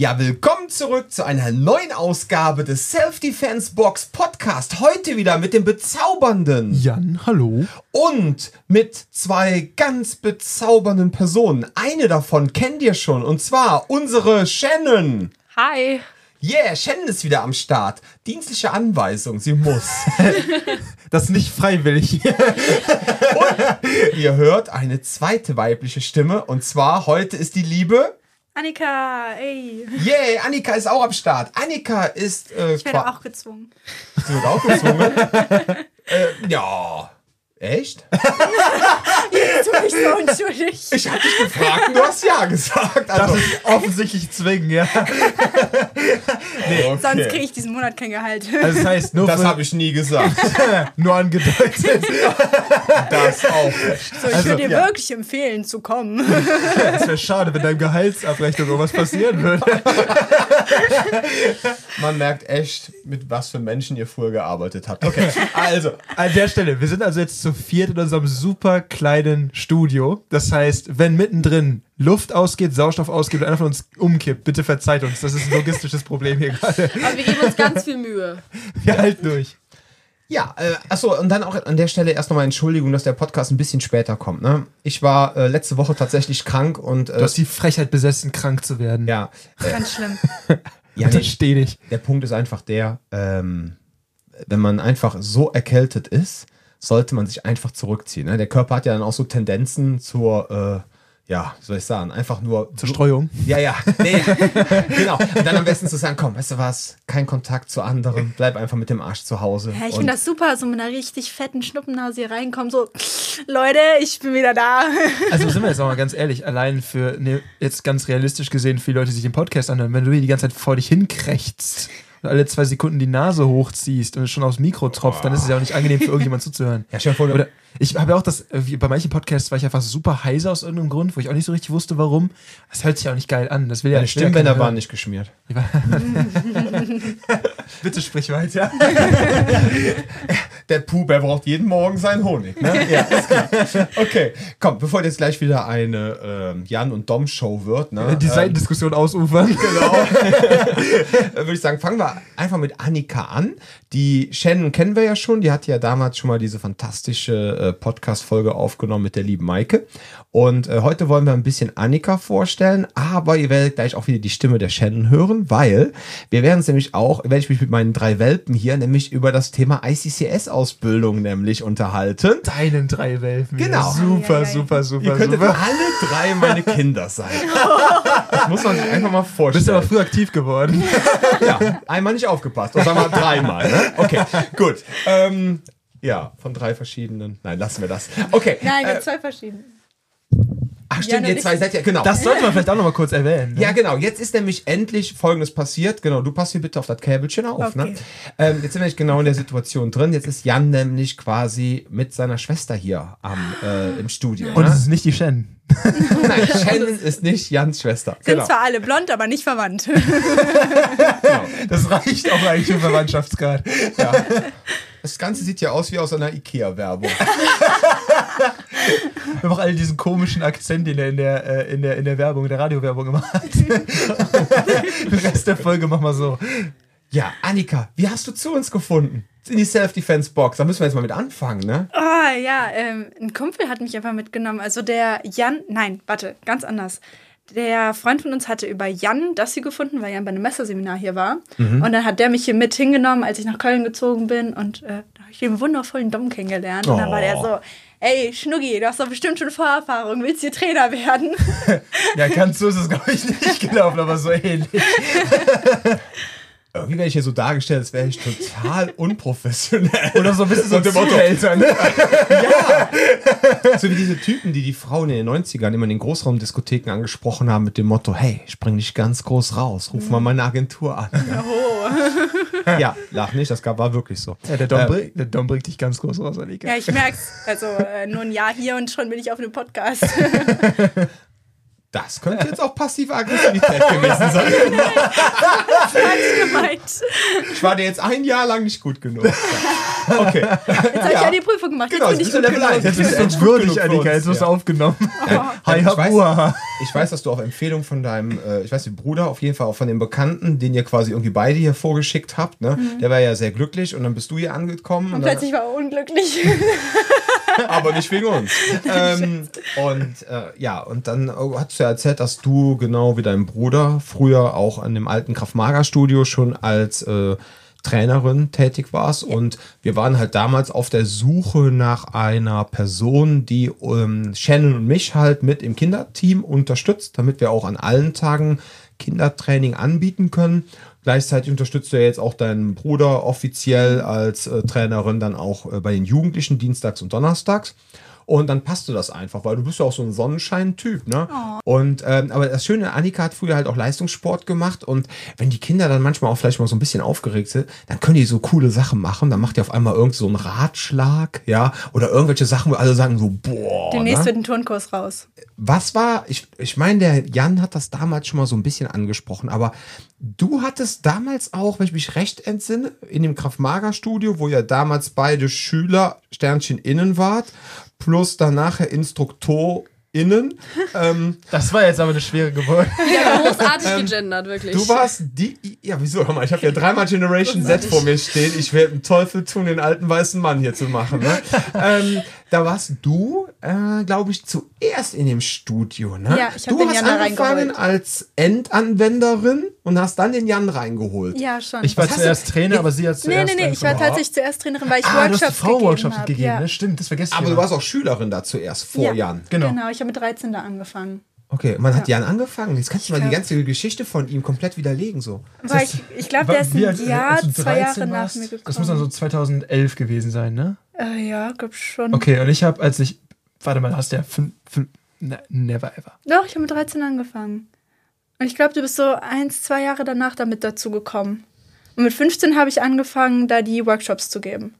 Ja, willkommen zurück zu einer neuen Ausgabe des Self-Defense Box Podcast. Heute wieder mit dem bezaubernden Jan, hallo. und mit zwei ganz bezaubernden Personen. Eine davon kennt ihr schon und zwar unsere Shannon. Hi. Yeah, Shannon ist wieder am Start. Dienstliche Anweisung, sie muss. Das ist nicht freiwillig. ihr hört eine zweite weibliche Stimme und zwar heute ist die Liebe. Annika, ey. Yeah, Annika ist auch am Start. Annika ist. Äh, Ich werde auch gezwungen. Sie wird auch gezwungen. äh, ja. Echt? Tu dich so unschuldig. Ich hab dich gefragt und du hast ja gesagt. Das Also, ist offensichtlich zwingen, ja. okay. Sonst kriege ich diesen Monat kein Gehalt. Also das heißt, nur, Das habe ich nie gesagt. nur angedeutet. Das auch nicht. So, ich Also, würde dir ja. wirklich empfehlen zu kommen. Es wäre schade, wenn deinem Gehaltsabrechnung irgendwas passieren würde. Man merkt echt, mit was für Menschen ihr früher gearbeitet habt. Okay, also. An der Stelle, wir sind also jetzt zu viert in unserem super kleinen Studio. Das heißt, wenn mittendrin Luft ausgeht, Sauerstoff ausgeht und einer von uns umkippt, bitte verzeiht uns. Das ist ein logistisches Problem hier gerade. Aber wir geben uns ganz viel Mühe. Wir halten durch. Ja, äh, achso, und dann auch an der Stelle erst nochmal Entschuldigung, dass der Podcast ein bisschen später kommt. Ne? Ich war äh, letzte Woche tatsächlich krank und. Äh, Du hast die Frechheit besessen, krank zu werden. ja, Ganz schlimm. ja Das nee, dich. der Punkt ist einfach der, ähm, wenn man einfach so erkältet ist, sollte man sich einfach zurückziehen. Ne? Der Körper hat ja dann auch so Tendenzen zur, äh, ja, wie soll ich sagen, einfach nur Zur Streuung. Ja, ja, nee, genau. Und dann am besten zu sagen, komm, weißt du was, kein Kontakt zu anderen, bleib einfach mit dem Arsch zu Hause. Ja, ich finde das super, so mit einer richtig fetten Schnuppennase hier reinkommen, so, Leute, ich bin wieder da. Also sind wir jetzt auch mal ganz ehrlich, allein für, ne, jetzt ganz realistisch gesehen, die Leute, die sich den Podcast anhören, wenn du hier die ganze Zeit vor dich hinkrächzt und alle zwei Sekunden die Nase hochziehst und es schon aufs Mikro tropft, dann ist es ja auch nicht angenehm für irgendjemand zuzuhören. Ja, stell dir vor, Oder ich habe ja auch das, äh, bei manchen Podcasts war ich einfach super heiser aus irgendeinem Grund, wo ich auch nicht so richtig wusste, warum. Das hört sich auch nicht geil an. Das will ja ja Stimmbänder waren nicht geschmiert. Bitte sprich weiter. Der Pup, er braucht jeden Morgen seinen Honig. Ne? Ja. Okay, komm, bevor jetzt gleich wieder eine ähm, Jan und Dom Show wird, ne, Die ähm, Seitendiskussion ausufern. genau, würde ich sagen, fangen wir einfach mit Annika an. Die Shannon kennen wir ja schon, die hat ja damals schon mal diese fantastische äh, Podcast-Folge aufgenommen mit der lieben Maike. Und äh, heute wollen wir ein bisschen Annika vorstellen, aber ihr werdet gleich auch wieder die Stimme der Shannon hören, weil wir werden uns nämlich auch, werde ich mich mit meinen drei Welpen hier nämlich über das Thema ICCS-Ausbildung nämlich unterhalten. Deinen drei Welpen. Genau. Super, Eieiei. super, Ihr super, könntet super. alle drei meine Kinder sein. Das muss man sich einfach mal vorstellen. Bist aber früh aktiv geworden. Ja, einmal nicht aufgepasst. Oder sagen wir dreimal. Ne? Okay, gut. Ähm, ja, von drei verschiedenen. Nein, lassen wir das. Okay. Nein, äh, zwei verschiedene. Ach, stimmt, Ja, ihr zwei nicht. seid ja, genau. Das sollte man vielleicht auch noch mal kurz erwähnen. Ne? ja, genau. Jetzt ist nämlich endlich Folgendes passiert. Genau, du passt hier bitte auf das Käbelchen auf. Ne? Okay. Ähm, jetzt sind wir nämlich genau in der Situation drin. Jetzt ist Jan nämlich quasi mit seiner Schwester hier am, äh, im Studio. Und ne? es ist nicht die Shen. Nein, Shannon ist nicht Jans Schwester. Sind Genau. zwar alle blond, aber nicht verwandt. genau. Das reicht auch eigentlich im Verwandtschaftsgrad. Ja. Das Ganze sieht ja aus wie aus einer Ikea-Werbung. Wir auch alle diesen komischen Akzent, den er in der, äh, in der, in der Werbung, in der Radiowerbung immer hat. Den Rest der Folge machen wir so. Ja, Annika, wie hast du zu uns gefunden? In die Self-Defense-Box. Da müssen wir jetzt mal mit anfangen, ne? Ah, ja, ähm, ein Kumpel hat mich einfach mitgenommen. Also der Jan, nein, warte, ganz anders. Der Freund von uns hatte über Jan das hier gefunden, weil Jan bei einem Messerseminar hier war. Und dann hat der mich hier mit hingenommen, als ich nach Köln gezogen bin. Und äh, da habe ich den wundervollen Dom kennengelernt. Und dann war der Oh. so, ey, Schnuggi, du hast doch bestimmt schon Vorerfahrung, willst du hier Trainer werden? Ja, ganz so ist es, glaube ich, nicht gelaufen, aber so ähnlich. Irgendwie werde ich hier so dargestellt, als wäre ich total unprofessionell. Oder so ein bisschen so Motto- Zuhälter, ne? So wie diese Typen, die die Frauen in den 90ern immer in den Großraumdiskotheken angesprochen haben mit dem Motto, hey, spring nicht ganz groß raus, ruf mal meine Agentur an. Ja, lach nicht, das gab- war wirklich so. Ja, der Dom, bringt, der Dom bringt dich ganz groß raus, Annika. ja, ich merk's. Also äh, nur ein Jahr hier und schon bin ich auf einem Podcast. Das könnte jetzt auch passive Aggressivität gewesen sein. gemeint. Ich war dir jetzt ein Jahr lang nicht gut genug. Okay. Jetzt habe ich ja die Prüfung gemacht. Genau, jetzt bin ich gut Level genug. 1. Jetzt bist du Ja, uns gut würdig, genug für Annika. Jetzt wirst du ja. aufgenommen. Hi, ich, weiß, ich weiß, dass du auf Empfehlung von deinem, äh, ich weiß nicht, Bruder, auf jeden Fall auch von dem Bekannten, den ihr quasi irgendwie beide hier vorgeschickt habt, ne? Der war ja sehr glücklich und dann bist du hier angekommen. Und Und plötzlich war er unglücklich. aber nicht wegen uns. ähm, und äh, ja, und dann äh, hast ja erzählt, dass du genau wie dein Bruder früher auch an dem alten Kraft-Mager-Studio schon als äh, Trainerin tätig warst. Und wir waren halt damals auf der Suche nach einer Person, die ähm, Shannon und mich halt mit im Kinderteam unterstützt, damit wir auch an allen Tagen Kindertraining anbieten können. Gleichzeitig unterstützt du ja jetzt auch deinen Bruder offiziell als äh, Trainerin dann auch äh, bei den Jugendlichen dienstags und donnerstags. Und dann passt du das einfach, weil du bist ja auch so ein Sonnenschein-Typ, ne? Und ähm, aber das Schöne, Annika hat früher halt auch Leistungssport gemacht und wenn die Kinder dann manchmal auch vielleicht mal so ein bisschen aufgeregt sind, dann können die so coole Sachen machen. Dann macht die auf einmal irgend so einen Ratschlag, ja, oder irgendwelche Sachen, wo alle sagen so, boah. Demnächst ne? wird ein Turnkurs raus. Was war, ich, ich meine, der Jan hat das damals schon mal so ein bisschen angesprochen, aber du hattest damals auch, wenn ich mich recht entsinne, in dem Kraft-Mager-Studio, wo ihr damals beide Schüler, Sternchen innen wart, plus dann nachher InstruktorInnen. ähm, Das war jetzt aber eine schwere Geburt. Ja, großartig gegendert, wirklich. du warst die, ja, wieso? Hör mal, ich habe ja dreimal Generation Z vor mir stehen. Ich werde einen Teufel tun, den alten weißen Mann hier zu machen. Ne? ähm, da warst du, äh, glaube ich, zuerst in dem Studio. Ne? Ja, ich du den hast Jan angefangen als Endanwenderin und hast dann den Jan reingeholt. Ja, schon. Ich war zuerst du- Trainer, aber sie hat nee, zuerst. nee, nee, ich war tatsächlich zuerst Trainerin, weil ich Ah, du hast Workshops Frau gegeben Workshops habe. gegeben, ja. ne? Stimmt, das vergesse ich Aber du warst auch Schülerin da zuerst, vor Ja. Jan. Genau. Genau, ich habe mit 13 da angefangen. Okay, man hat Jan angefangen. Jetzt kannst du mal die ganze Geschichte von ihm komplett widerlegen. So. Weil ich, ich glaube, der ist ein alt- Jahr, als zwei 13 Jahre nach mir gekommen. Das muss dann so 2011 gewesen sein, ne? äh, ja, glaub schon. Okay, und ich habe, als ich. Warte mal, hast du ja fünf. fünf ne, never ever. Doch, ich habe mit 13 angefangen. Und ich glaube, du bist so eins, zwei Jahre danach damit dazu gekommen. Und mit 15 habe ich angefangen, da die Workshops zu geben.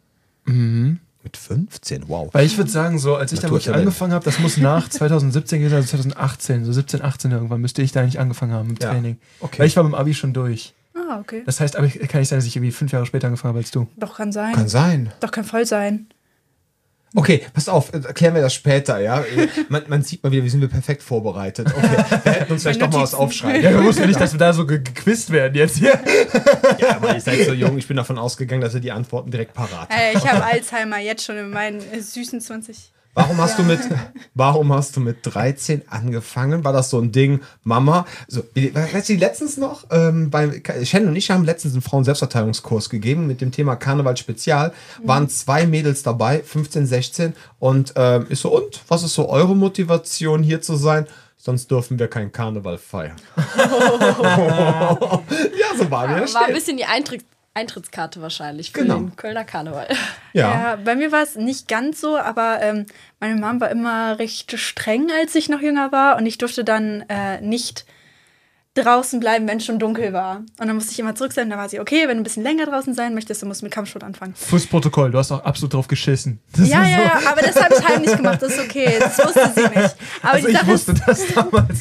Mit 15, wow. Weil ich würde sagen, so, als ich da wirklich angefangen habe, das muss nach 2017 gewesen sein, also 2018, so 17, 18 irgendwann, müsste ich da nicht angefangen haben mit Ja. Training. Okay. Weil ich war beim Abi schon durch. Ah, okay. Das heißt, aber ich- kann nicht sein, dass ich irgendwie fünf Jahre später angefangen habe als du. Doch, kann sein. Kann sein. Doch, kann voll sein. Okay, pass auf, äh, erklären wir das später, ja. Man, man sieht mal wieder, wie sind wir perfekt vorbereitet. Okay, wir hätten uns vielleicht doch mal was aufschreiben. Ja, wir wussten nicht, dass wir da so ge gequizt werden jetzt hier. Ja, aber ihr seid so jung, ich bin davon ausgegangen, dass ihr die Antworten direkt parat habt. Äh, ich habe Alzheimer jetzt schon in meinen äh, süßen 20. Warum hast du mit, warum hast du mit 13 angefangen? War das so ein Ding, Mama? So, weißt du, letztens noch, ähm, bei Shannon und ich haben letztens einen Frauen-Selbstverteidigungskurs gegeben mit dem Thema Karneval Spezial. Waren zwei Mädels dabei, 15, 16. Und ähm, ich so, und? Was ist so eure Motivation, hier zu sein? Sonst dürfen wir keinen Karneval feiern. ja, so waren wir. war ein stehen. bisschen die Eintritt Eintrittskarte wahrscheinlich für Genau. den Kölner Karneval. Ja. Ja, bei mir war es nicht ganz so, aber ähm, meine Mom war immer recht streng, als ich noch jünger war. Und ich durfte dann äh, nicht draußen bleiben, wenn es schon dunkel war. Und dann musste ich immer zurück sein. Da war sie, okay, wenn du ein bisschen länger draußen sein möchtest, dann musst du mit Kampfsport anfangen. Fürs Protokoll, du hast auch absolut drauf geschissen. Das Ja, war ja, so- ja, aber das habe ich heimlich gemacht, das ist okay. Das wusste sie nicht. Aber Also die ich Sache wusste ist, das damals.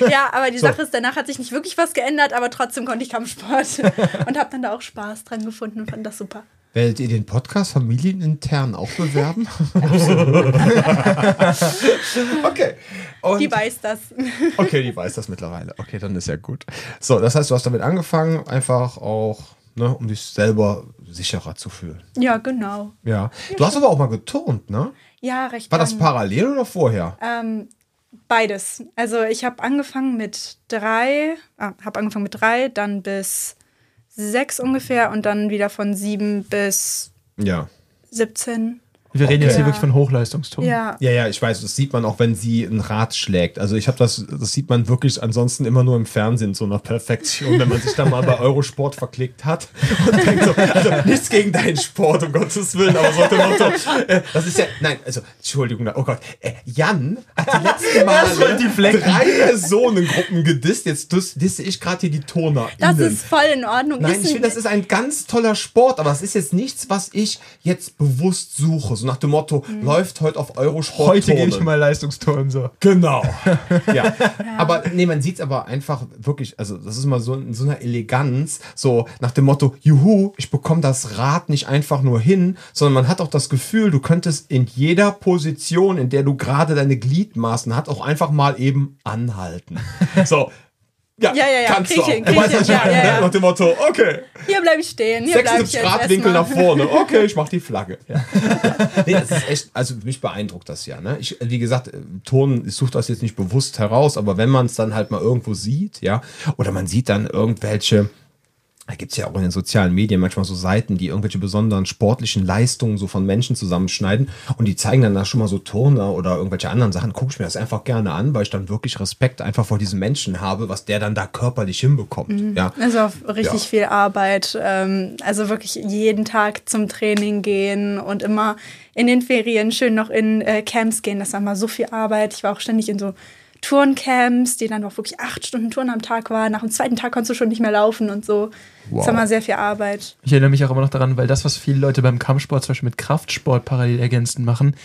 ja, aber die So. Sache ist, danach hat sich nicht wirklich was geändert, aber trotzdem konnte ich Kampfsport. Und habe dann da auch Spaß dran gefunden und fand das super. Werdet ihr den Podcast familienintern auch bewerben? okay. Und Die weiß das. Okay, die weiß das mittlerweile. Okay, dann ist ja gut. So, das heißt, du hast damit angefangen, einfach auch, ne, um dich selber sicherer zu fühlen. Ja, genau. Ja. Du hast aber auch mal geturnt, ne? Ja, recht War das lang. parallel oder vorher? Ähm, beides. Also ich habe angefangen mit drei, ah, habe angefangen mit drei, dann bis sechs ungefähr und dann wieder von sieben bis Ja. 17. Wir reden jetzt hier Ja. wirklich von Hochleistungsturm. Ja. Ja, ja, ich weiß, das sieht man auch, wenn sie ein Rad schlägt. Also ich habe das, das sieht man wirklich ansonsten immer nur im Fernsehen, so nach Perfektion, wenn man sich da mal bei Eurosport verklickt hat und denkt so, also nichts gegen deinen Sport, um Gottes Willen, aber so Motto, äh, das ist ja, nein, also, Entschuldigung, oh Gott, äh, Jan hat die letzten Male die drei Personengruppen gedisst, jetzt dis- disse ich gerade hier die Turner. Das ist voll in Ordnung. Nein, ich finde, das ist ein ganz toller Sport, aber es ist jetzt nichts, was ich jetzt bewusst suche. So nach dem Motto, läuft heute auf Eurosport. Heute gebe ich mal Leistungstouren so. Genau. ja. Aber nee, man sieht es aber einfach wirklich, also das ist mal so in so einer Eleganz, so nach dem Motto, juhu, ich bekomme das Rad nicht einfach nur hin, sondern man hat auch das Gefühl, du könntest in jeder Position, in der du gerade deine Gliedmaßen hast, auch einfach mal eben anhalten. So. Ja, Ja, ja, ja, kannst krieg du hin, Du krieg hin, ja, ja, ja. Nach dem Motto, okay, Hier bleibe ich stehen. Hier bleibe ich 76 jetzt Grad Winkel nach vorne. Okay, ich mach die Flagge. Ja. nee, das ist echt, also mich beeindruckt das ja. Ne? Ich, wie gesagt, äh, Ton, ich suche das jetzt nicht bewusst heraus, aber wenn man es dann halt mal irgendwo sieht, ja, oder man sieht dann irgendwelche, da gibt es ja auch in den sozialen Medien manchmal so Seiten, die irgendwelche besonderen sportlichen Leistungen so von Menschen zusammenschneiden und die zeigen dann da schon mal so Turner oder irgendwelche anderen Sachen, gucke ich mir das einfach gerne an, weil ich dann wirklich Respekt einfach vor diesem Menschen habe, was der dann da körperlich hinbekommt. Ja. Also auch richtig Ja. viel Arbeit. Ähm, also wirklich jeden Tag zum Training gehen und immer in den Ferien schön noch in äh, Camps gehen. Das war mal so viel Arbeit. Ich war auch ständig in so Turncamps, die dann auch wirklich acht Stunden Touren am Tag waren. Nach dem zweiten Tag konntest du schon nicht mehr laufen und so. Das war mal sehr viel Arbeit. Ich erinnere mich auch immer noch daran, weil das, was viele Leute beim Kampfsport zum Beispiel mit Kraftsport parallel ergänzend machen,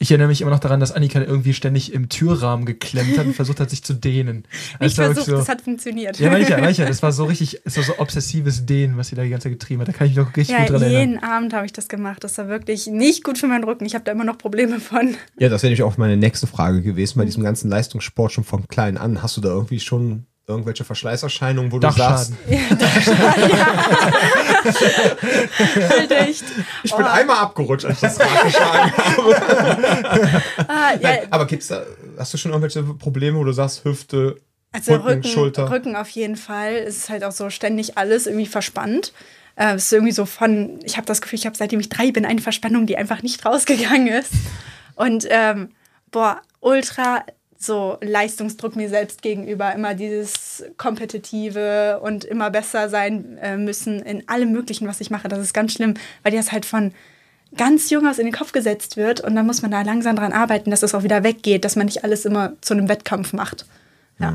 ich erinnere mich immer noch daran, dass Annika irgendwie ständig im Türrahmen geklemmt hat und versucht hat, sich zu dehnen. Ich Also versucht, das hat funktioniert. Ja, mancher, mancher. Das war so richtig, es war so obsessives Dehnen, was sie da die ganze Zeit getrieben hat. Da kann ich mich noch richtig Ja, gut dran erinnern. jeden Abend habe ich das gemacht. Das war wirklich nicht gut für meinen Rücken. Ich habe da immer noch Probleme von. Ja, das wäre nämlich auch meine nächste Frage gewesen. Bei diesem ganzen Leistungssport schon von klein an, hast du da irgendwie schon irgendwelche Verschleißerscheinungen, wo du sagst, Dachschaden. Halt echt. ich bin einmal abgerutscht, als ich das Rad geschlagen habe. Ah, ja, Nein, aber gibt's da, hast du schon irgendwelche Probleme, wo du sagst, Hüfte, Also Rücken, Rücken, Schulter? Rücken auf jeden Fall. Es ist halt auch so ständig alles irgendwie verspannt. Äh, es ist irgendwie so von, ich habe das Gefühl, ich habe seitdem ich drei bin eine Verspannung, die einfach nicht rausgegangen ist. Und ähm, boah, ultra so Leistungsdruck mir selbst gegenüber, immer dieses kompetitive und immer besser sein äh, müssen in allem Möglichen, was ich mache. Das ist ganz schlimm, weil dir das halt von ganz jung aus in den Kopf gesetzt wird und dann muss man da langsam dran arbeiten, dass das auch wieder weggeht, dass man nicht alles immer zu einem Wettkampf macht. Ja.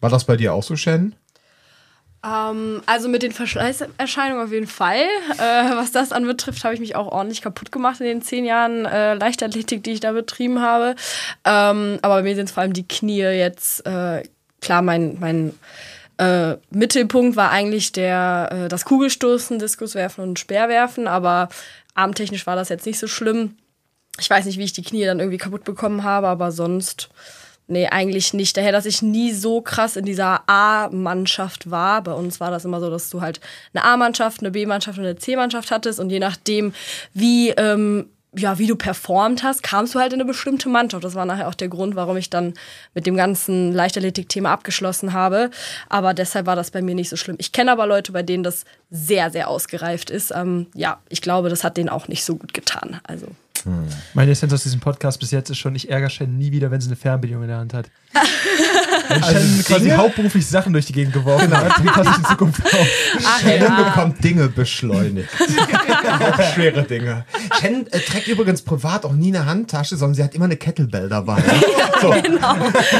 War das bei dir auch so, Shannon? Ähm, also mit den Verschleißerscheinungen auf jeden Fall. Äh, was das anbetrifft, habe ich mich auch ordentlich kaputt gemacht in den zehn Jahren äh, Leichtathletik, die ich da betrieben habe. Ähm, aber bei mir sind es vor allem die Knie jetzt. Äh, klar, mein, mein äh, Mittelpunkt war eigentlich der, äh, das Kugelstoßen, Diskuswerfen und Speerwerfen, aber armtechnisch war das jetzt nicht so schlimm. Ich weiß nicht, wie ich die Knie dann irgendwie kaputt bekommen habe, aber sonst, nee, eigentlich nicht. Daher, dass ich nie so krass in dieser A-Mannschaft war. Bei uns war das immer so, dass du halt eine A-Mannschaft, eine B-Mannschaft und eine C-Mannschaft hattest und je nachdem, wie, ähm, ja, wie du performt hast, kamst du halt in eine bestimmte Mannschaft. Das war nachher auch der Grund, warum ich dann mit dem ganzen Leichtathletik-Thema abgeschlossen habe. Aber deshalb war das bei mir nicht so schlimm. Ich kenne aber Leute, bei denen das sehr, sehr ausgereift ist. Ähm, ja, ich glaube, das hat denen auch nicht so gut getan. Also. Meine Essenz aus diesem Podcast bis jetzt ist schon, ich ärgere Shannon nie wieder, wenn sie eine Fernbedienung in der Hand hat. Shannon quasi Dinge? hauptberuflich Sachen durch die Gegend geworfen hat, die passe ich in Zukunft auf. Shannon bekommt Dinge beschleunigt. auch schwere Dinge. Shannon äh, trägt übrigens privat auch nie eine Handtasche, sondern sie hat immer eine Kettlebell dabei. so. genau.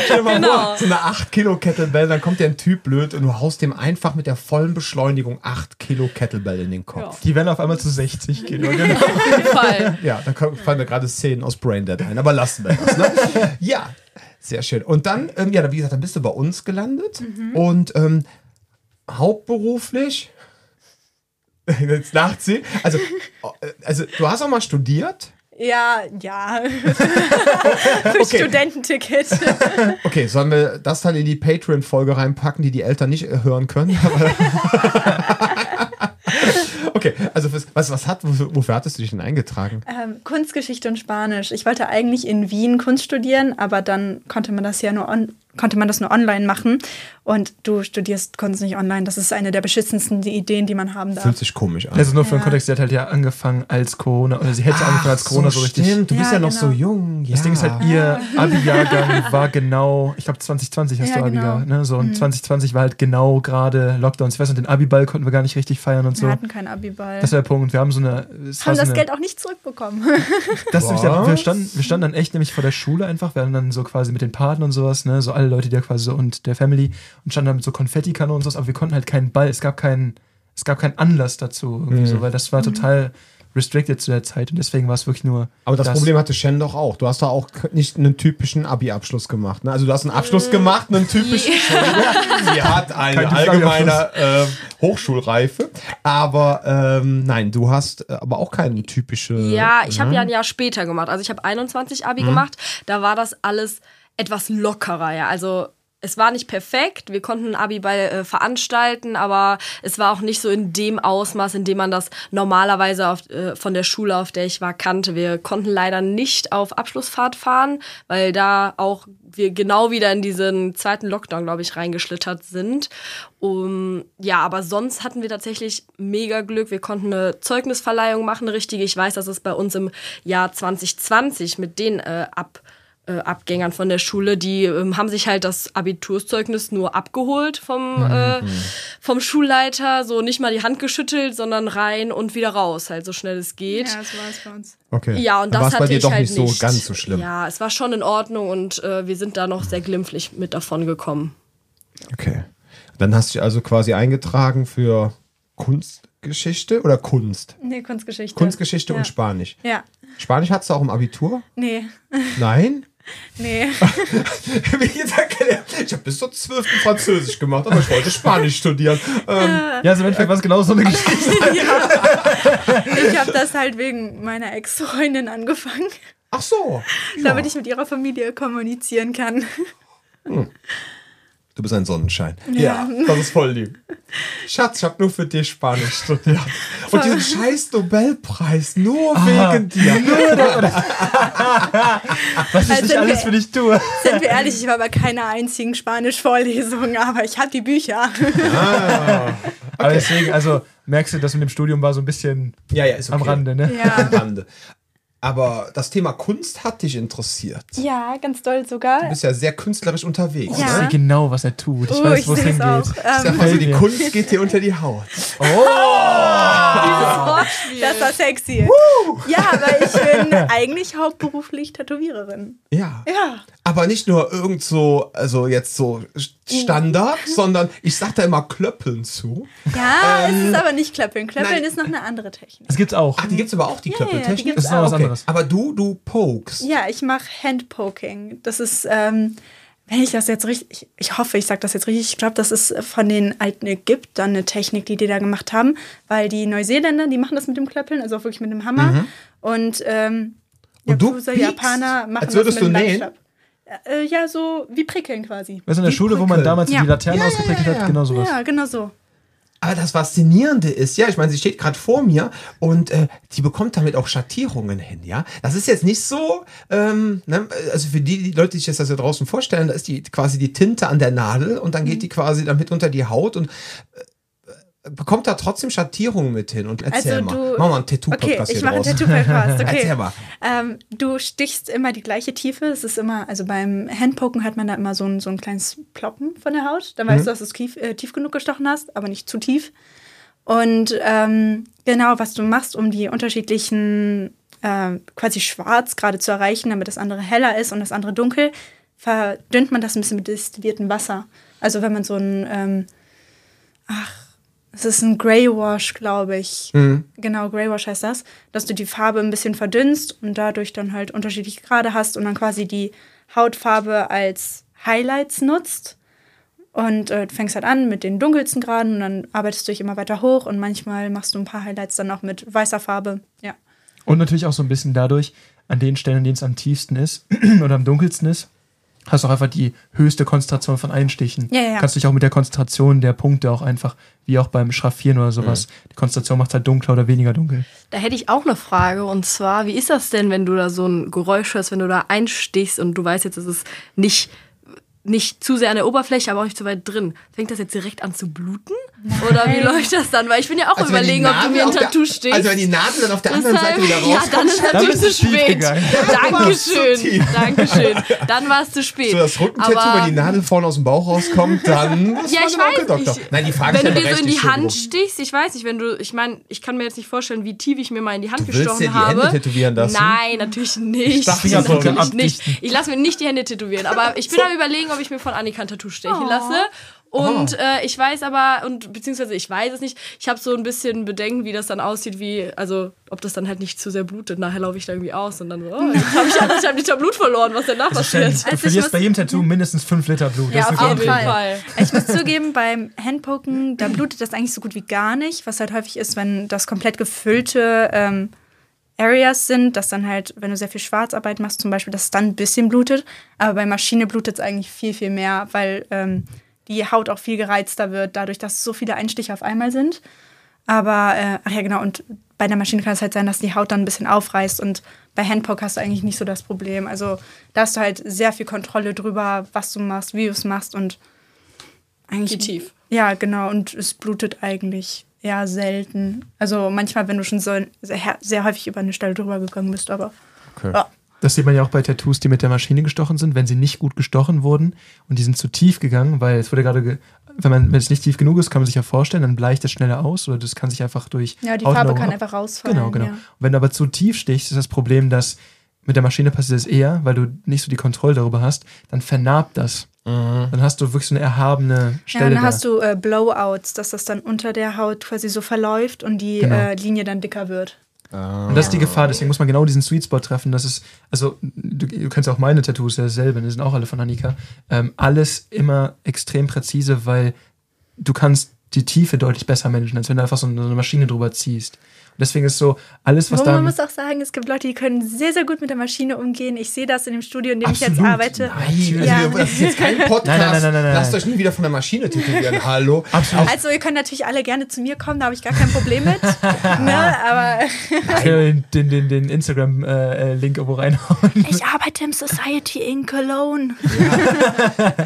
Stell mal Genau. vor, so eine 8 Kilo Kettlebell, dann kommt dir ein Typ blöd und du haust dem einfach mit der vollen Beschleunigung 8 Kilo Kettlebell in den Kopf. Die werden auf einmal zu 60 Kilo. Genau. Auf jeden Fall. Ja, da fallen mir gerade Szenen aus Braindead ein, aber lassen wir das. Ne? ja, sehr schön. Und dann, ähm, ja, wie gesagt, dann bist du bei uns gelandet und ähm, hauptberuflich. Jetzt lacht sie. Also, äh, also, du hast auch mal studiert. Ja, ja. Für Okay. Studententicket. Okay, sollen wir das dann in die Patreon-Folge reinpacken, die die Eltern nicht hören können? Also was, was, was hat, wofür, hattest du dich denn eingetragen? ähm, Kunstgeschichte und Spanisch. Ich wollte eigentlich in Wien Kunst studieren, aber dann konnte man das ja nur on konnte man das nur online machen. Und du studierst Kunst nicht online. Das ist eine der beschissensten Ideen, die man haben darf. Fühlt sich komisch an. Also nur für den Ja. Kontext, sie hat halt ja angefangen als Corona, oder sie hätte angefangen als Ach, Corona so, richtig. Stimmt, du bist Ja, ja noch genau. so jung. Ja. Das Ding ist halt, ihr Abi-Jahrgang war genau, ich glaube 2020 hast Ja, du Abi genau. ne? So, und 2020 war halt genau gerade Lockdowns. Ich weiß nicht, den Abi-Ball konnten wir gar nicht richtig feiern und Wir so. hatten keinen Abiball. Das war der Punkt. Wir haben so eine. Haben so das eine, Geld auch nicht zurückbekommen. Das ist nämlich wir, standen, wir standen dann echt nämlich vor der Schule einfach. Wir hatten dann so quasi mit den Paten und sowas, ne? So alle Leute, die da quasi so und der Family und standen dann mit so Konfettikanonen und sowas, aber wir konnten halt keinen Ball. Es gab keinen, es gab keinen Anlass dazu, irgendwie Mhm. so, weil das war total restricted zu der Zeit und deswegen war es wirklich nur. Aber das, Problem hatte Shen doch auch. Du hast da auch nicht einen typischen Abi-Abschluss gemacht. Ne? Also du hast einen Abschluss gemacht, einen typischen. Sie hat eine allgemeine äh, Hochschulreife. Aber ähm, nein, du hast äh, aber auch keine typische. Ja, ich habe ja ein Jahr später gemacht. Also ich habe 21 Abi gemacht. Da war das alles etwas lockerer, ja. Also es war nicht perfekt. Wir konnten ein Abi-Ball äh, veranstalten, aber es war auch nicht so in dem Ausmaß, in dem man das normalerweise auf, äh, von der Schule, auf der ich war, kannte. Wir konnten leider nicht auf Abschlussfahrt fahren, weil da auch wir genau wieder in diesen zweiten Lockdown, glaube ich, reingeschlittert sind. Um, ja, aber sonst hatten wir tatsächlich mega Glück. Wir konnten eine Zeugnisverleihung machen, richtige. Ich weiß, dass es bei uns im Jahr 2020 mit den äh, ab Abgängern von der Schule, die ähm, haben sich halt das Abiturszeugnis nur abgeholt vom, äh, vom Schulleiter, so nicht mal die Hand geschüttelt, sondern rein und wieder raus, halt so schnell es geht. Ja, das war es bei uns. Okay. Ja, und Dann das hatte bei dir ich doch halt nicht so ganz so schlimm. Ja, es war schon in Ordnung und äh, wir sind da noch sehr glimpflich mit davon gekommen. Okay. Dann hast du dich also quasi eingetragen für Kunstgeschichte oder Kunst? Nee, Kunstgeschichte. Kunstgeschichte ja. und Spanisch. Ja. Spanisch hattest du auch im Abitur? Nee. Nein? Nee. Wie gesagt, ich habe bis zur 12. Französisch gemacht, aber ich wollte Spanisch studieren. Ähm, Ja, also im Endeffekt war es genau so eine Geschichte. Ich habe das halt wegen meiner Ex-Freundin angefangen, ach so. damit ich mit ihrer Familie kommunizieren kann. Du bist ein Sonnenschein. Ja, das ist voll lieb. Schatz, ich habe nur für dich Spanisch studiert. Und diesen scheiß Nobelpreis nur wegen dir. Was ich Also nicht alles wir- für dich tue. Sind wir ehrlich, ich war bei keiner einzigen Spanisch-Vorlesung, aber ich habe die Bücher. Aber deswegen, also merkst du, das mit dem Studium war so ein bisschen Ja, ja, ist okay. am Rande, ne? Ja. Am Rande. Aber das Thema Kunst hat dich interessiert. Ja, ganz doll sogar. Du bist ja sehr künstlerisch unterwegs. Ja. Ich Ne? sehe genau, was er tut. Ich Oh, weiß, wo es hingeht. auch. Ich sag Ähm, mal so, die. Kunst geht dir unter die Haut. das war sexy. Ja, aber ich bin eigentlich hauptberuflich Tätowiererin. Ja. Ja. Aber nicht nur irgend so, also jetzt so Standard, sondern ich sag da immer Klöppeln zu. Ja, Ähm, es ist aber nicht Klöppeln. Klöppeln nein. ist noch eine andere Technik. Das gibt's auch. Ach, die gibt's aber auch, die Ja, ja, die Klöppeltechnik? gibt's Das ist noch was auch. Anderes. Aber du, du pokest. Ja, ich mache Handpoking. Das ist, ähm, wenn ich das jetzt richtig, ich, ich hoffe, ich sage das jetzt richtig, ich glaube, das ist von den alten Ägyptern eine Technik, die die da gemacht haben, weil die Neuseeländer, die machen das mit dem Klöppeln, also auch wirklich mit dem Hammer. Und, ähm, Mhm. Und du Yakuza, piekst, Japaner machen als würdest das mit du dem nähen? Äh, ja, so wie prickeln quasi. Weißt du, in der Die Schule, wo man Prickeln. damals Ja. die Laternen Ja, ja, ausgeprickelt ja, ja. hat, genau sowas. Ja, genau so. Aber das Faszinierende ist, ja, ich meine, sie steht gerade vor mir und äh, die bekommt damit auch Schattierungen hin, ja. Das ist jetzt nicht so, ähm, ne, also für die, die Leute, die sich das da draußen vorstellen, da ist die quasi die Tinte an der Nadel und dann geht die quasi damit unter die Haut und äh, bekommt da trotzdem Schattierungen mit hin. Und erzähl Also mal, du- mach mal einen Tattoo-Podcast Okay, ich mache einen draußen. Tattoo-Podcast. Okay. Erzähl mal. Ähm, du stichst immer die gleiche Tiefe. Es ist immer, also beim Handpoken hat man da immer so ein, so ein kleines Ploppen von der Haut. Dann Mhm. weißt du, dass du es tief, äh, tief genug gestochen hast, aber nicht zu tief. Und ähm, genau, was du machst, um die unterschiedlichen äh, quasi schwarz gerade zu erreichen, damit das andere heller ist und das andere dunkel, verdünnt man das ein bisschen mit destilliertem Wasser. Also wenn man so ein, ähm, ach, es ist ein Grey Wash, glaube ich. Genau, Grey Wash heißt das, dass du die Farbe ein bisschen verdünnst und dadurch dann halt unterschiedliche Grade hast und dann quasi die Hautfarbe als Highlights nutzt. Und äh, fängst halt an mit den dunkelsten Graden und dann arbeitest du dich immer weiter hoch und manchmal machst du ein paar Highlights dann auch mit weißer Farbe. Ja. Und natürlich auch so ein bisschen dadurch, an den Stellen, an denen es am tiefsten ist oder am dunkelsten ist, hast du auch einfach die höchste Konzentration von Einstichen. Ja, ja, ja. Kannst dich auch mit der Konzentration der Punkte auch einfach, wie auch beim Schraffieren oder sowas, die Konzentration macht halt dunkler oder weniger dunkel. Da hätte ich auch eine Frage und zwar, wie ist das denn, wenn du da so ein Geräusch hörst, wenn du da einstichst und du weißt jetzt, es ist nicht, nicht zu sehr an der Oberfläche, aber auch nicht zu weit drin. Fängt das jetzt direkt an zu bluten? Oder wie läuft das dann? Weil ich bin ja auch Also überlegen, ob du mir ein Tattoo stichst. Also wenn die Nadel dann auf der anderen Seite wieder ja, rauskommt, dann ist Dann natürlich zu spät. Dankeschön. Dankeschön. Dann war es zu spät. so das Rückentattoo, Aber- wenn die Nadel vorne aus dem Bauch rauskommt, dann ist Ja, ich weiß. Onkeldoktor. Ich, Nein, die Frage wenn ist du ja dir so in die Hand stichst, ich weiß nicht, wenn du, ich meine, ich kann mir jetzt nicht vorstellen, wie tief ich mir mal in die Hand Du gestochen dir die habe. Hände tätowieren lassen? Nein, natürlich nicht. dachte, natürlich nicht. abdichten. Ich lasse mir nicht die Hände tätowieren, aber ich bin am überlegen, ob ich mir von Annika ein Tattoo stechen Oh. lasse. Und äh, ich weiß aber, und beziehungsweise ich weiß es nicht, ich habe so ein bisschen Bedenken, wie das dann aussieht, wie, also ob das dann halt nicht zu sehr blutet. Nachher laufe ich da irgendwie aus und dann so, oh, jetzt habe ich anderthalb Liter Blut verloren, was denn da Also passiert. du ich verlierst bei jedem Tattoo mindestens 5 Liter Blut. Ja, auf jeden Grundregel. Fall. Ich muss zugeben, beim Handpoken, da blutet das eigentlich so gut wie gar nicht, was halt häufig ist, wenn das komplett gefüllte ähm, Areas sind, dass dann halt, wenn du sehr viel Schwarzarbeit machst, zum Beispiel, dass es dann ein bisschen blutet. Aber bei Maschine blutet es eigentlich viel, viel mehr, weil ähm, die Haut auch viel gereizter wird, dadurch, dass so viele Einstiche auf einmal sind. Aber, äh, ach ja, genau, und bei der Maschine kann es halt sein, dass die Haut dann ein bisschen aufreißt und bei Handpoke hast du eigentlich nicht so das Problem. Also da hast du halt sehr viel Kontrolle drüber, was du machst, wie du es machst und eigentlich. Wie tief. Ja, genau, und es blutet eigentlich eher selten. Also manchmal, wenn du schon so sehr, sehr häufig über eine Stelle drüber gegangen bist, aber. Okay. Ja. Das sieht man ja auch bei Tattoos, die mit der Maschine gestochen sind, wenn sie nicht gut gestochen wurden und die sind zu tief gegangen, weil es wurde gerade, ge wenn man wenn es nicht tief genug ist, kann man sich ja vorstellen, dann bleicht es schneller aus oder das kann sich einfach durch Ja, die Hautnarbe Farbe kann einfach rausfallen. Genau, genau. Ja. Und wenn du aber zu tief stichst, ist das Problem, dass mit der Maschine passiert es eher, weil du nicht so die Kontrolle darüber hast, dann vernarbt das. Dann hast du wirklich so eine erhabene Ja, Stelle. dann da. hast du äh, Blowouts, dass das dann unter der Haut quasi so verläuft und die Genau. äh, Linie dann dicker wird. Und das ist die Gefahr, deswegen muss man genau diesen Sweet Spot treffen. Das ist, also, du, du kennst auch meine Tattoos dasselbe, die sind auch alle von Annika. Ähm, alles immer extrem präzise, weil du kannst die Tiefe deutlich besser managen, als wenn du einfach so eine, so eine Maschine drüber ziehst. Und deswegen ist so, alles, was Wo da. man muss auch sagen, es gibt Leute, die können sehr, sehr gut mit der Maschine umgehen. Ich sehe das in dem Studio, in dem ich jetzt Absolut. arbeite. Nein, Ja. also, das ist jetzt kein Podcast. Nein, nein, nein, nein, nein, Lasst euch nie wieder von der Maschine tätowieren. Hallo. Absolut. Also ihr könnt natürlich alle gerne zu mir kommen, da habe ich gar kein Problem mit. ne? Aber den, den, den, den Instagram-Link irgendwo reinhauen. ich arbeite im Society in Cologne.